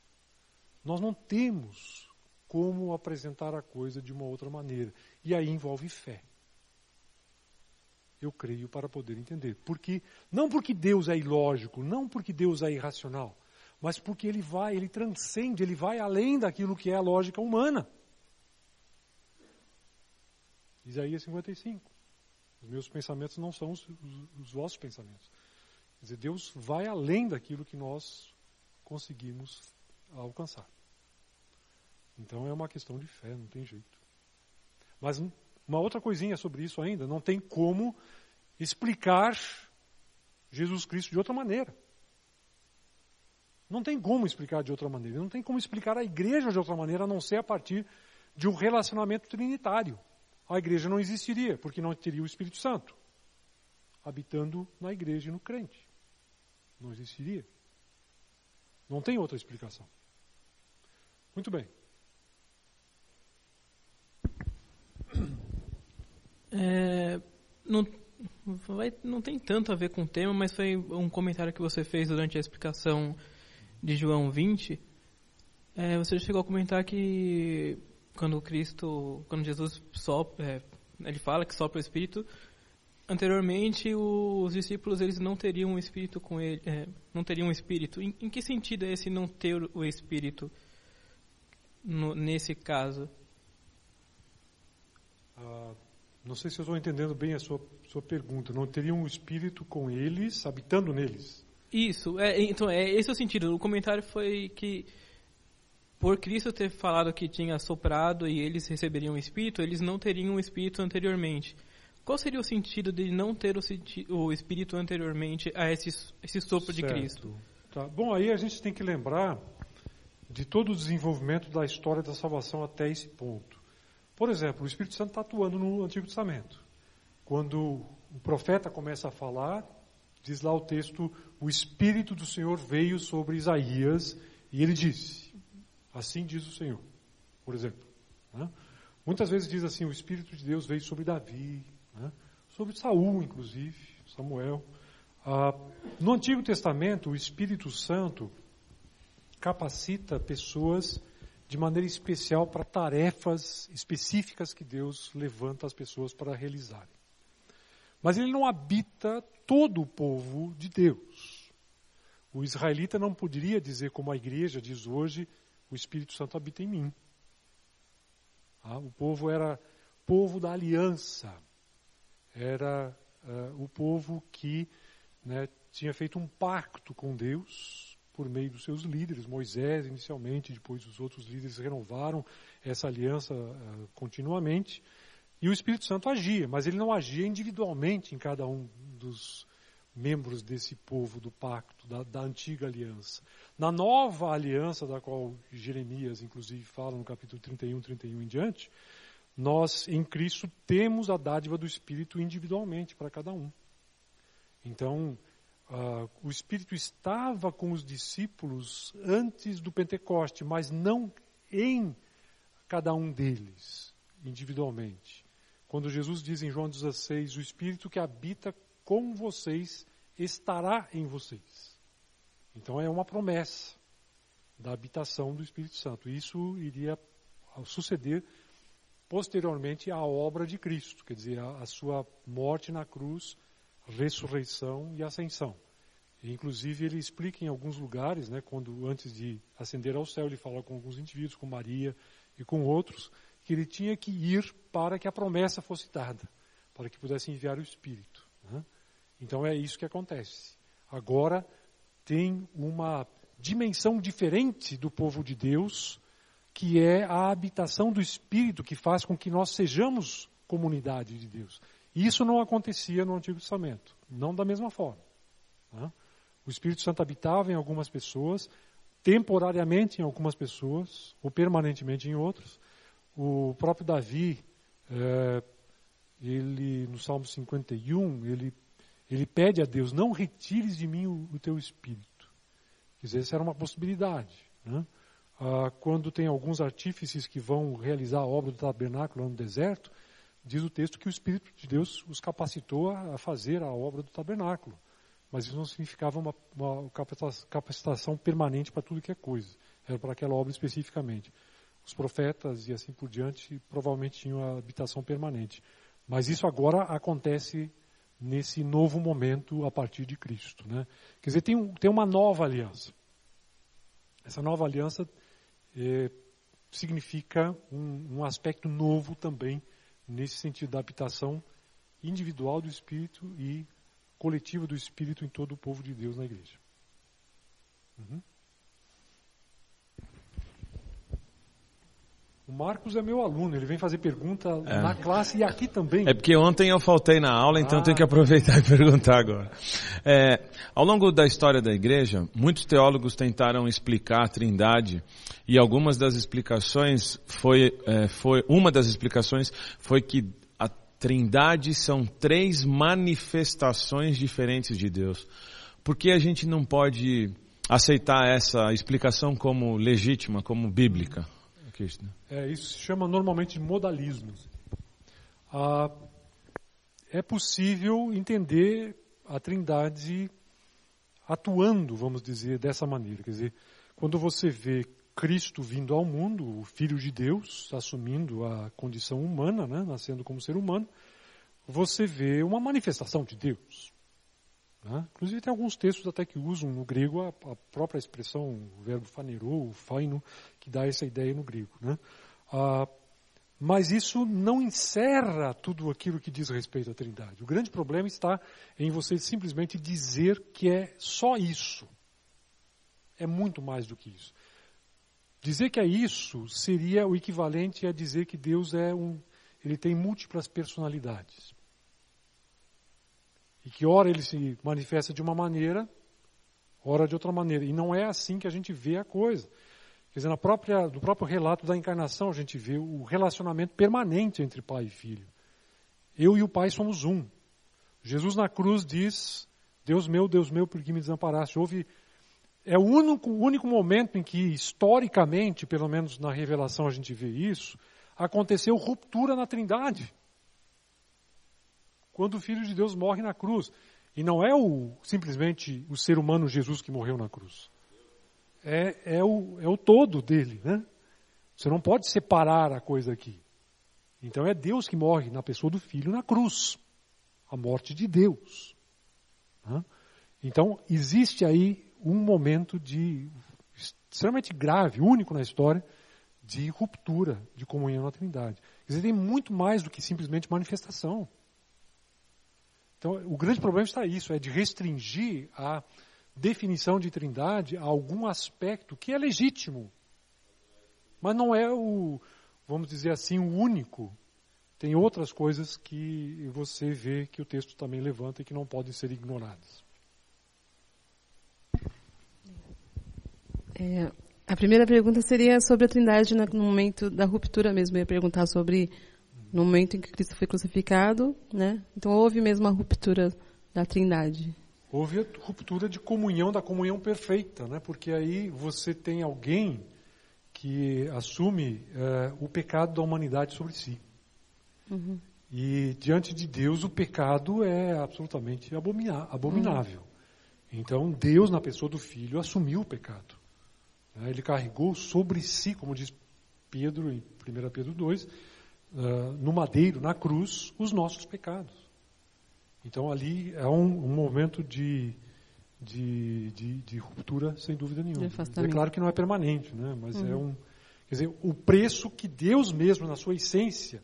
Nós não temos como apresentar a coisa de uma outra maneira. E aí envolve fé. Eu creio para poder entender. Porque, não porque Deus é ilógico, não porque Deus é irracional, mas porque ele vai, ele transcende, ele vai além daquilo que é a lógica humana. Isaías 55. Os meus pensamentos não são os, os, os vossos pensamentos. Quer dizer, Deus vai além daquilo que nós conseguimos alcançar. Então é uma questão de fé, não tem jeito. Mas uma outra coisinha sobre isso ainda, não tem como explicar Jesus Cristo de outra maneira. Não tem como explicar de outra maneira. Não tem como explicar a igreja de outra maneira a não ser a partir de um relacionamento trinitário. A igreja não existiria, porque não teria o Espírito Santo habitando na igreja e no crente. Não existiria. Não tem outra explicação. Muito bem. É, não, vai, não tem tanto a ver com o tema, mas foi um comentário que você fez durante a explicação de João 20. É, você chegou a comentar que quando Cristo, quando Jesus sopra, é, ele fala que sopra o Espírito, anteriormente os discípulos eles não teriam um espírito com ele, é, não teriam um espírito. Em, em, que sentido é esse não ter o espírito no, nesse caso? Ah, não sei se eu estou entendendo bem a sua, sua pergunta. Não teriam um espírito com eles, habitando neles? Isso. É, então é esse é o sentido. O comentário foi que por Cristo ter falado que tinha soprado e eles receberiam o espírito, eles não teriam o espírito anteriormente. Qual seria o sentido de não ter o, o espírito anteriormente a esse, esse sopro certo. de Cristo? Tá. Bom, aí a gente tem que lembrar de todo o desenvolvimento da história da salvação até esse ponto. Por exemplo, o Espírito Santo está atuando no Antigo Testamento. Quando o profeta começa a falar, diz lá o texto: O Espírito do Senhor veio sobre Isaías e ele disse: Assim diz o Senhor, por exemplo. Né? Muitas vezes diz assim: O Espírito de Deus veio sobre Davi, né? sobre Saul, inclusive, Samuel. Ah, no Antigo Testamento, o Espírito Santo capacita pessoas de maneira especial para tarefas específicas que Deus levanta as pessoas para realizarem. Mas ele não habita todo o povo de Deus. O israelita não poderia dizer, como a igreja diz hoje, o Espírito Santo habita em mim. Ah, o povo era povo da aliança era uh, o povo que né, tinha feito um pacto com Deus por meio dos seus líderes, Moisés inicialmente, depois os outros líderes renovaram essa aliança uh, continuamente, e o Espírito Santo agia, mas ele não agia individualmente em cada um dos membros desse povo do pacto, da, da antiga aliança. Na nova aliança, da qual Jeremias, inclusive, fala no capítulo 31, 31 em diante, nós em Cristo temos a dádiva do Espírito individualmente para cada um. Então, uh, o Espírito estava com os discípulos antes do Pentecoste, mas não em cada um deles, individualmente. Quando Jesus diz em João 16: O Espírito que habita com vocês estará em vocês. Então, é uma promessa da habitação do Espírito Santo. Isso iria suceder posteriormente à obra de Cristo, quer dizer, a, a sua morte na cruz, ressurreição e ascensão. Inclusive ele explica em alguns lugares, né, quando antes de ascender ao céu, ele fala com alguns indivíduos, com Maria e com outros, que ele tinha que ir para que a promessa fosse dada, para que pudesse enviar o Espírito. Né? Então é isso que acontece. Agora tem uma dimensão diferente do povo de Deus que é a habitação do Espírito que faz com que nós sejamos comunidade de Deus. Isso não acontecia no Antigo Testamento, não da mesma forma. Né? O Espírito Santo habitava em algumas pessoas, temporariamente em algumas pessoas, ou permanentemente em outras. O próprio Davi, é, ele no Salmo 51, ele, ele pede a Deus: não retires de mim o, o teu Espírito. Quer dizer, essa era uma possibilidade. Né? Ah, quando tem alguns artífices que vão realizar a obra do tabernáculo no deserto, diz o texto que o Espírito de Deus os capacitou a fazer a obra do tabernáculo. Mas isso não significava uma, uma capacitação permanente para tudo que é coisa. Era para aquela obra especificamente. Os profetas e assim por diante provavelmente tinham a habitação permanente. Mas isso agora acontece nesse novo momento a partir de Cristo. Né? Quer dizer, tem, um, tem uma nova aliança. Essa nova aliança é, significa um, um aspecto novo também nesse sentido da habitação individual do Espírito e coletiva do Espírito em todo o povo de Deus na igreja. Uhum. O Marcos é meu aluno, ele vem fazer pergunta é. na classe e aqui também. É porque ontem eu faltei na aula, então ah. tenho que aproveitar e perguntar agora. É, ao longo da história da igreja, muitos teólogos tentaram explicar a trindade e algumas das explicações foi, é, foi uma das explicações foi que a trindade são três manifestações diferentes de Deus. Por que a gente não pode aceitar essa explicação como legítima, como bíblica? É, isso se chama normalmente modalismo. Ah, é possível entender a Trindade atuando, vamos dizer, dessa maneira. Quer dizer, quando você vê Cristo vindo ao mundo, o Filho de Deus, assumindo a condição humana, né, nascendo como ser humano, você vê uma manifestação de Deus. Né? Inclusive tem alguns textos até que usam no grego a, a própria expressão, o verbo fanerou, faino, que dá essa ideia no grego. Né? Ah, mas isso não encerra tudo aquilo que diz respeito à Trindade. O grande problema está em você simplesmente dizer que é só isso. É muito mais do que isso. Dizer que é isso seria o equivalente a dizer que Deus é um, ele tem múltiplas personalidades. E que ora ele se manifesta de uma maneira, ora de outra maneira. E não é assim que a gente vê a coisa. Quer dizer, na própria, no próprio relato da encarnação, a gente vê o relacionamento permanente entre pai e filho. Eu e o pai somos um. Jesus na cruz diz: Deus meu, Deus meu, por que me desamparaste? Houve. É o único, único momento em que, historicamente, pelo menos na revelação a gente vê isso, aconteceu ruptura na Trindade. Quando o Filho de Deus morre na cruz. E não é o, simplesmente o ser humano Jesus que morreu na cruz é, é, o, é o todo dele, né? Você não pode separar a coisa aqui. Então é Deus que morre na pessoa do filho na cruz. A morte de Deus. Né? Então existe aí um momento de extremamente grave, único na história, de ruptura de comunhão na Trindade. Quer tem muito mais do que simplesmente manifestação. Então, o grande problema está isso, é de restringir a definição de trindade a algum aspecto que é legítimo, mas não é o, vamos dizer assim, o único. Tem outras coisas que você vê que o texto também levanta e que não podem ser ignoradas. É, a primeira pergunta seria sobre a Trindade no momento da ruptura mesmo. Eu ia perguntar sobre no momento em que Cristo foi crucificado, né? Então houve mesmo a ruptura da Trindade houve a ruptura de comunhão, da comunhão perfeita, né? porque aí você tem alguém que assume uh, o pecado da humanidade sobre si. Uhum. E diante de Deus o pecado é absolutamente abominável. Uhum. Então Deus, na pessoa do Filho, assumiu o pecado. Né? Ele carregou sobre si, como diz Pedro em 1 Pedro 2, uh, no madeiro, na cruz, os nossos pecados. Então ali é um, um momento de, de, de, de, ruptura, sem dúvida nenhuma. É claro que não é permanente, né? mas é uhum. é um. Quer dizer, o preço que Deus mesmo, na sua essência,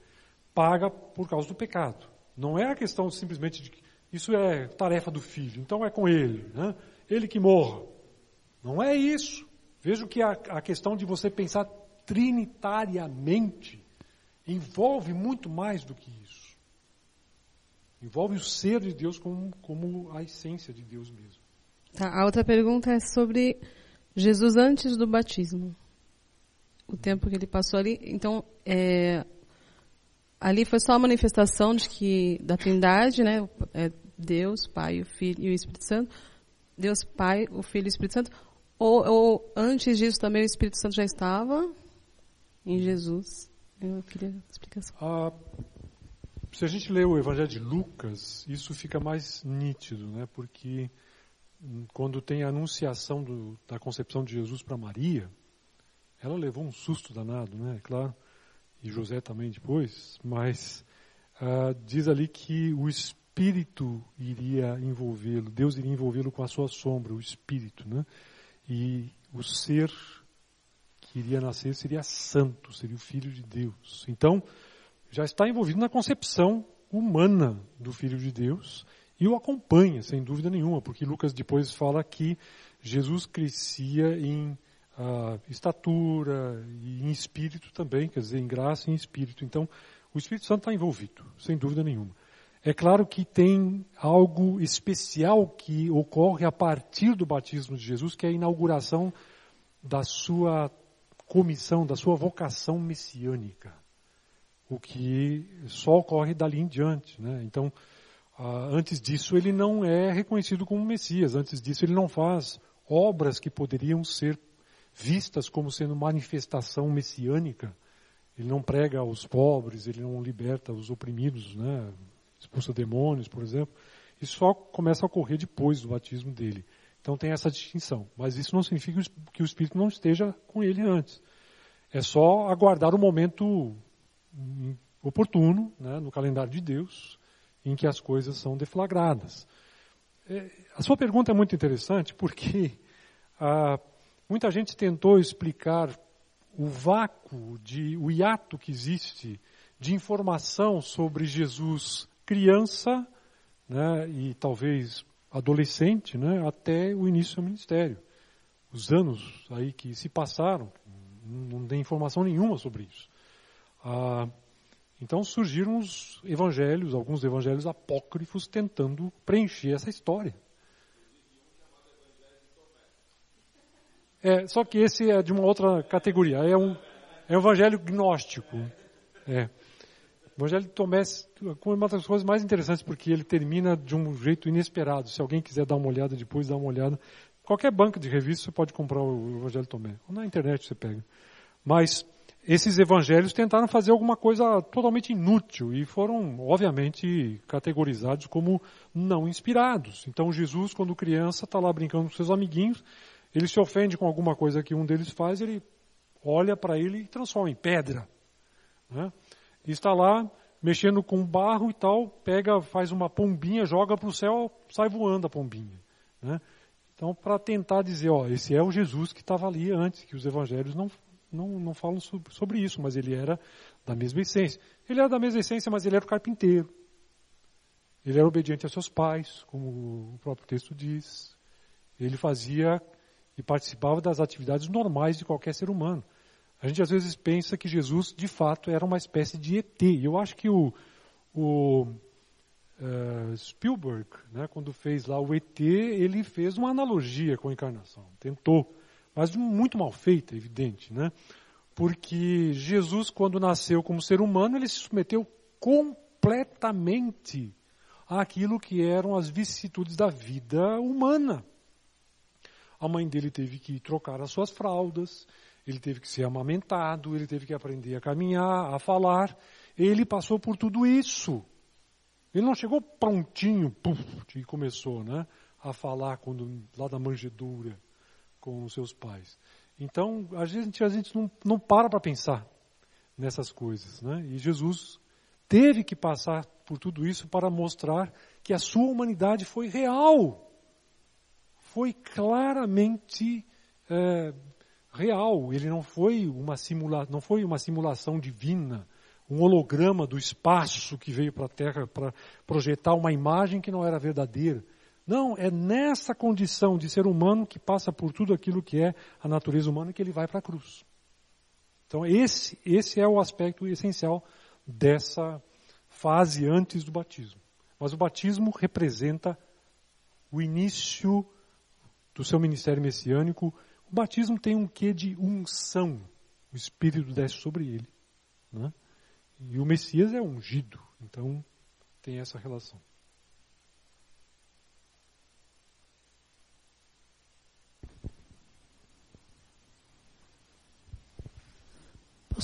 paga por causa do pecado. Não é a questão simplesmente de que isso é tarefa do filho, então é com ele, né? ele que morra. Não é isso. Vejo que a, a questão de você pensar trinitariamente envolve muito mais do que isso. Envolve o ser de Deus como, como a essência de Deus mesmo. Tá, a outra pergunta é sobre Jesus antes do batismo. O tempo que ele passou ali. Então, é, ali foi só a manifestação de que da Trindade, né? É Deus, Pai, o Filho e o Espírito Santo. Deus, Pai, o Filho e o Espírito Santo. Ou, ou antes disso também o Espírito Santo já estava em Jesus? Eu queria explicação. Ah, se a gente lê o Evangelho de Lucas, isso fica mais nítido, né? porque hum, quando tem a anunciação do, da concepção de Jesus para Maria, ela levou um susto danado, né? Claro, e José também depois, mas uh, diz ali que o Espírito iria envolvê-lo, Deus iria envolvê-lo com a sua sombra, o Espírito, né? E o ser que iria nascer seria santo, seria o Filho de Deus. Então, já está envolvido na concepção humana do Filho de Deus e o acompanha, sem dúvida nenhuma, porque Lucas depois fala que Jesus crescia em uh, estatura e em espírito também, quer dizer, em graça e em espírito. Então, o Espírito Santo está envolvido, sem dúvida nenhuma. É claro que tem algo especial que ocorre a partir do batismo de Jesus, que é a inauguração da sua comissão, da sua vocação messiânica o que só ocorre dali em diante. Né? Então, ah, antes disso, ele não é reconhecido como Messias, antes disso, ele não faz obras que poderiam ser vistas como sendo manifestação messiânica. Ele não prega aos pobres, ele não liberta os oprimidos, né? expulsa demônios, por exemplo. Isso só começa a ocorrer depois do batismo dele. Então tem essa distinção. Mas isso não significa que o Espírito não esteja com ele antes. É só aguardar o momento oportuno, né, no calendário de Deus, em que as coisas são deflagradas. É, a sua pergunta é muito interessante porque ah, muita gente tentou explicar o vácuo, de, o hiato que existe de informação sobre Jesus criança né, e talvez adolescente né, até o início do ministério. Os anos aí que se passaram, não tem informação nenhuma sobre isso. Ah, então surgiram os evangelhos, alguns evangelhos apócrifos tentando preencher essa história. É, só que esse é de uma outra categoria. É um, é um evangelho gnóstico. É. O evangelho de Tomé é uma das coisas mais interessantes porque ele termina de um jeito inesperado. Se alguém quiser dar uma olhada depois, dá uma olhada. Qualquer banca de revista você pode comprar o evangelho de Tomé. Ou na internet você pega. Mas esses evangelhos tentaram fazer alguma coisa totalmente inútil e foram, obviamente, categorizados como não inspirados. Então Jesus, quando criança, está lá brincando com seus amiguinhos ele se ofende com alguma coisa que um deles faz, ele olha para ele e transforma em pedra. Né? E está lá mexendo com barro e tal, pega, faz uma pombinha, joga para o céu, sai voando a pombinha. Né? Então, para tentar dizer, ó, esse é o Jesus que estava ali antes, que os evangelhos não, não, não falam sobre, sobre isso, mas ele era da mesma essência. Ele era da mesma essência, mas ele era o carpinteiro. Ele era obediente a seus pais, como o próprio texto diz. Ele fazia e participava das atividades normais de qualquer ser humano. A gente às vezes pensa que Jesus, de fato, era uma espécie de ET. Eu acho que o, o uh, Spielberg, né, quando fez lá o ET, ele fez uma analogia com a encarnação. Tentou, mas muito mal feita, evidente. Né? Porque Jesus, quando nasceu como ser humano, ele se submeteu completamente àquilo que eram as vicissitudes da vida humana. A mãe dele teve que trocar as suas fraldas, ele teve que ser amamentado, ele teve que aprender a caminhar, a falar. Ele passou por tudo isso. Ele não chegou prontinho, puf, e começou né, a falar quando, lá da manjedoura com os seus pais. Então, a gente, a gente não, não para para pensar nessas coisas. Né? E Jesus teve que passar por tudo isso para mostrar que a sua humanidade foi real foi claramente é, real. Ele não foi uma simula, não foi uma simulação divina, um holograma do espaço que veio para a Terra para projetar uma imagem que não era verdadeira. Não, é nessa condição de ser humano que passa por tudo aquilo que é a natureza humana que ele vai para a cruz. Então esse, esse é o aspecto essencial dessa fase antes do batismo. Mas o batismo representa o início do seu ministério messiânico, o batismo tem um quê de unção. O Espírito desce sobre ele. Né? E o Messias é ungido. Então, tem essa relação.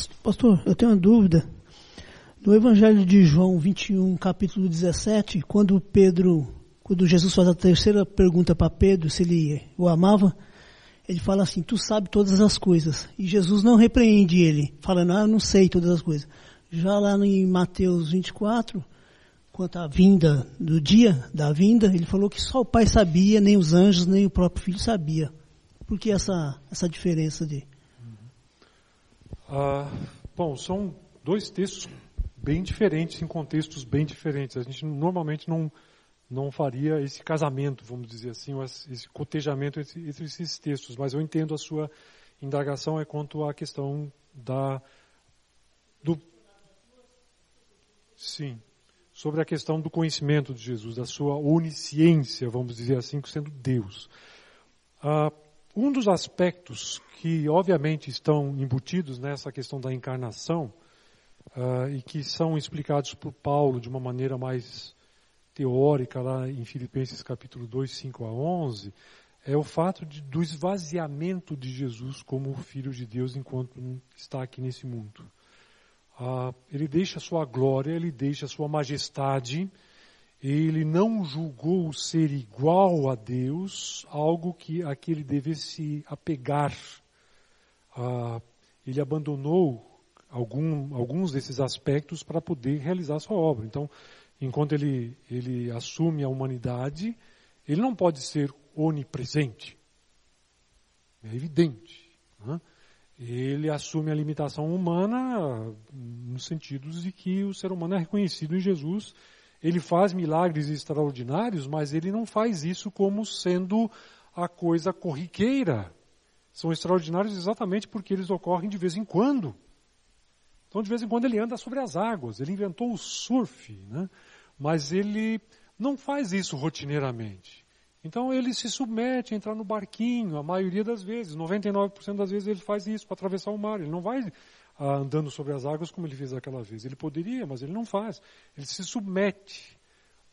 Pastor, eu tenho uma dúvida. No Evangelho de João 21, capítulo 17, quando Pedro quando Jesus faz a terceira pergunta para Pedro, se ele o amava, ele fala assim, tu sabe todas as coisas. E Jesus não repreende ele, falando, ah, eu não sei todas as coisas. Já lá em Mateus 24, quanto à vinda do dia da vinda, ele falou que só o Pai sabia, nem os anjos, nem o próprio Filho sabia. Por que essa, essa diferença de? Ah, bom, são dois textos bem diferentes, em contextos bem diferentes. A gente normalmente não não faria esse casamento, vamos dizer assim, esse cotejamento entre, entre esses textos. Mas eu entendo a sua indagação é quanto à questão da do sim sobre a questão do conhecimento de Jesus, da sua onisciência, vamos dizer assim, sendo Deus. Ah, um dos aspectos que obviamente estão embutidos nessa questão da encarnação ah, e que são explicados por Paulo de uma maneira mais teórica lá em Filipenses capítulo 2, 5 a 11, é o fato de, do esvaziamento de Jesus como Filho de Deus enquanto está aqui nesse mundo. Ah, ele deixa sua glória, ele deixa sua majestade, ele não julgou ser igual a Deus algo que a que ele devesse apegar. Ah, ele abandonou algum, alguns desses aspectos para poder realizar sua obra. Então, enquanto ele, ele assume a humanidade, ele não pode ser onipresente. É evidente. Né? Ele assume a limitação humana no sentido de que o ser humano é reconhecido em Jesus. Ele faz milagres extraordinários, mas ele não faz isso como sendo a coisa corriqueira. São extraordinários exatamente porque eles ocorrem de vez em quando. Então, de vez em quando, ele anda sobre as águas. Ele inventou o surf, né? mas ele não faz isso rotineiramente. Então, ele se submete a entrar no barquinho, a maioria das vezes. 99% das vezes ele faz isso para atravessar o mar. Ele não vai andando sobre as águas como ele fez aquela vez. Ele poderia, mas ele não faz. Ele se submete.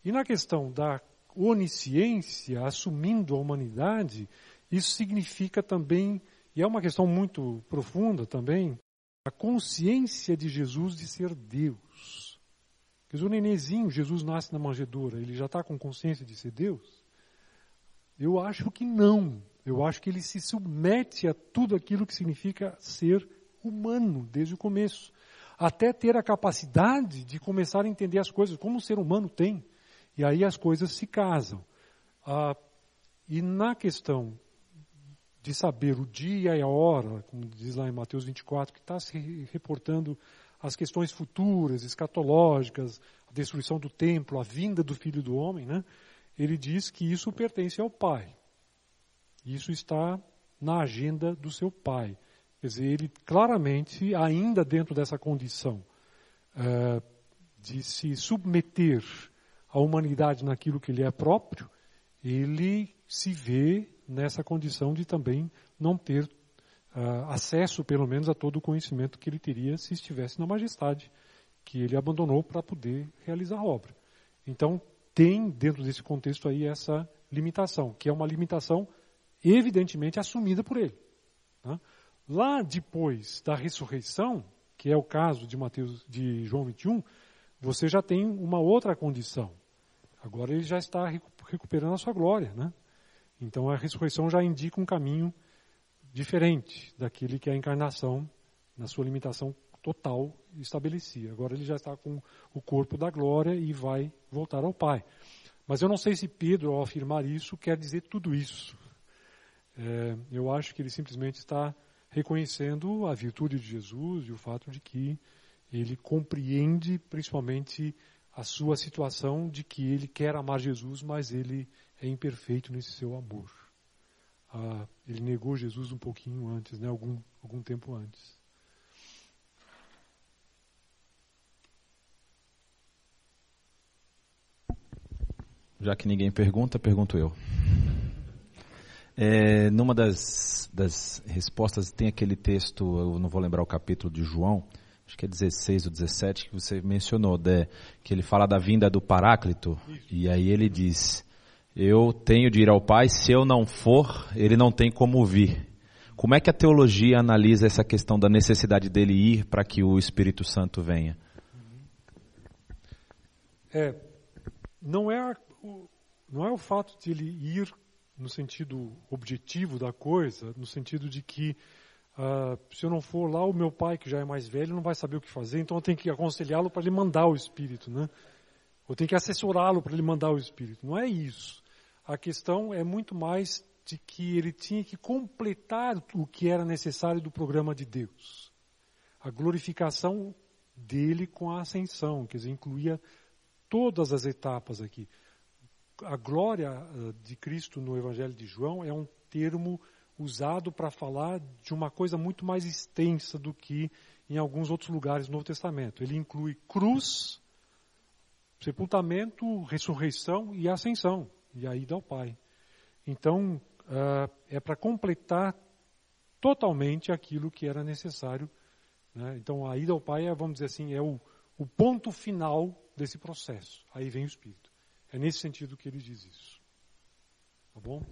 E na questão da onisciência, assumindo a humanidade, isso significa também, e é uma questão muito profunda também, a consciência de Jesus de ser Deus. Dizer, o nenenzinho, Jesus nasce na manjedoura, ele já está com consciência de ser Deus? Eu acho que não. Eu acho que ele se submete a tudo aquilo que significa ser humano desde o começo. Até ter a capacidade de começar a entender as coisas como o ser humano tem. E aí as coisas se casam. Ah, e na questão de saber o dia e a hora, como diz lá em Mateus 24, que está se reportando as questões futuras, escatológicas, a destruição do templo, a vinda do Filho do Homem, né? ele diz que isso pertence ao Pai. Isso está na agenda do seu Pai. Quer dizer, ele claramente, ainda dentro dessa condição uh, de se submeter à humanidade naquilo que lhe é próprio, ele se vê nessa condição de também não ter uh, acesso, pelo menos, a todo o conhecimento que ele teria se estivesse na majestade que ele abandonou para poder realizar a obra. Então, tem dentro desse contexto aí essa limitação, que é uma limitação evidentemente assumida por ele. Tá? Lá depois da ressurreição, que é o caso de Mateus, de João 21, você já tem uma outra condição. Agora ele já está recuperando a sua glória, né? Então a ressurreição já indica um caminho diferente daquele que a encarnação, na sua limitação total, estabelecia. Agora ele já está com o corpo da glória e vai voltar ao Pai. Mas eu não sei se Pedro, ao afirmar isso, quer dizer tudo isso. É, eu acho que ele simplesmente está reconhecendo a virtude de Jesus e o fato de que ele compreende principalmente a sua situação de que ele quer amar Jesus, mas ele é imperfeito nesse seu amor. Ah, ele negou Jesus um pouquinho antes, né, algum, algum tempo antes. Já que ninguém pergunta, pergunto eu. É, numa das, das respostas tem aquele texto, eu não vou lembrar o capítulo de João, acho que é 16 ou 17, que você mencionou, de, que ele fala da vinda do Paráclito, e aí ele diz, eu tenho de ir ao Pai, se eu não for, ele não tem como vir. Como é que a teologia analisa essa questão da necessidade dele ir para que o Espírito Santo venha? É, não é, não é o fato de ele ir no sentido objetivo da coisa, no sentido de que uh, se eu não for lá, o meu pai, que já é mais velho, não vai saber o que fazer, então eu tenho que aconselhá-lo para ele mandar o Espírito, né? Eu tenho que assessorá-lo para ele mandar o Espírito. Não é isso. A questão é muito mais de que ele tinha que completar o que era necessário do programa de Deus. A glorificação dele com a ascensão, quer dizer, incluía todas as etapas aqui. A glória eh, de Cristo no Evangelho de João é um termo usado para falar de uma coisa muito mais extensa do que em alguns outros lugares do Novo Testamento. Ele inclui cruz, sepultamento, ressurreição e ascensão e a ida ao Pai. Então, uh, é para completar totalmente aquilo que era necessário. Né? Então, a ida ao Pai, é, vamos dizer assim, é o, o ponto final desse processo. Aí vem o Espírito. É nesse sentido que ele diz isso. Tá bom?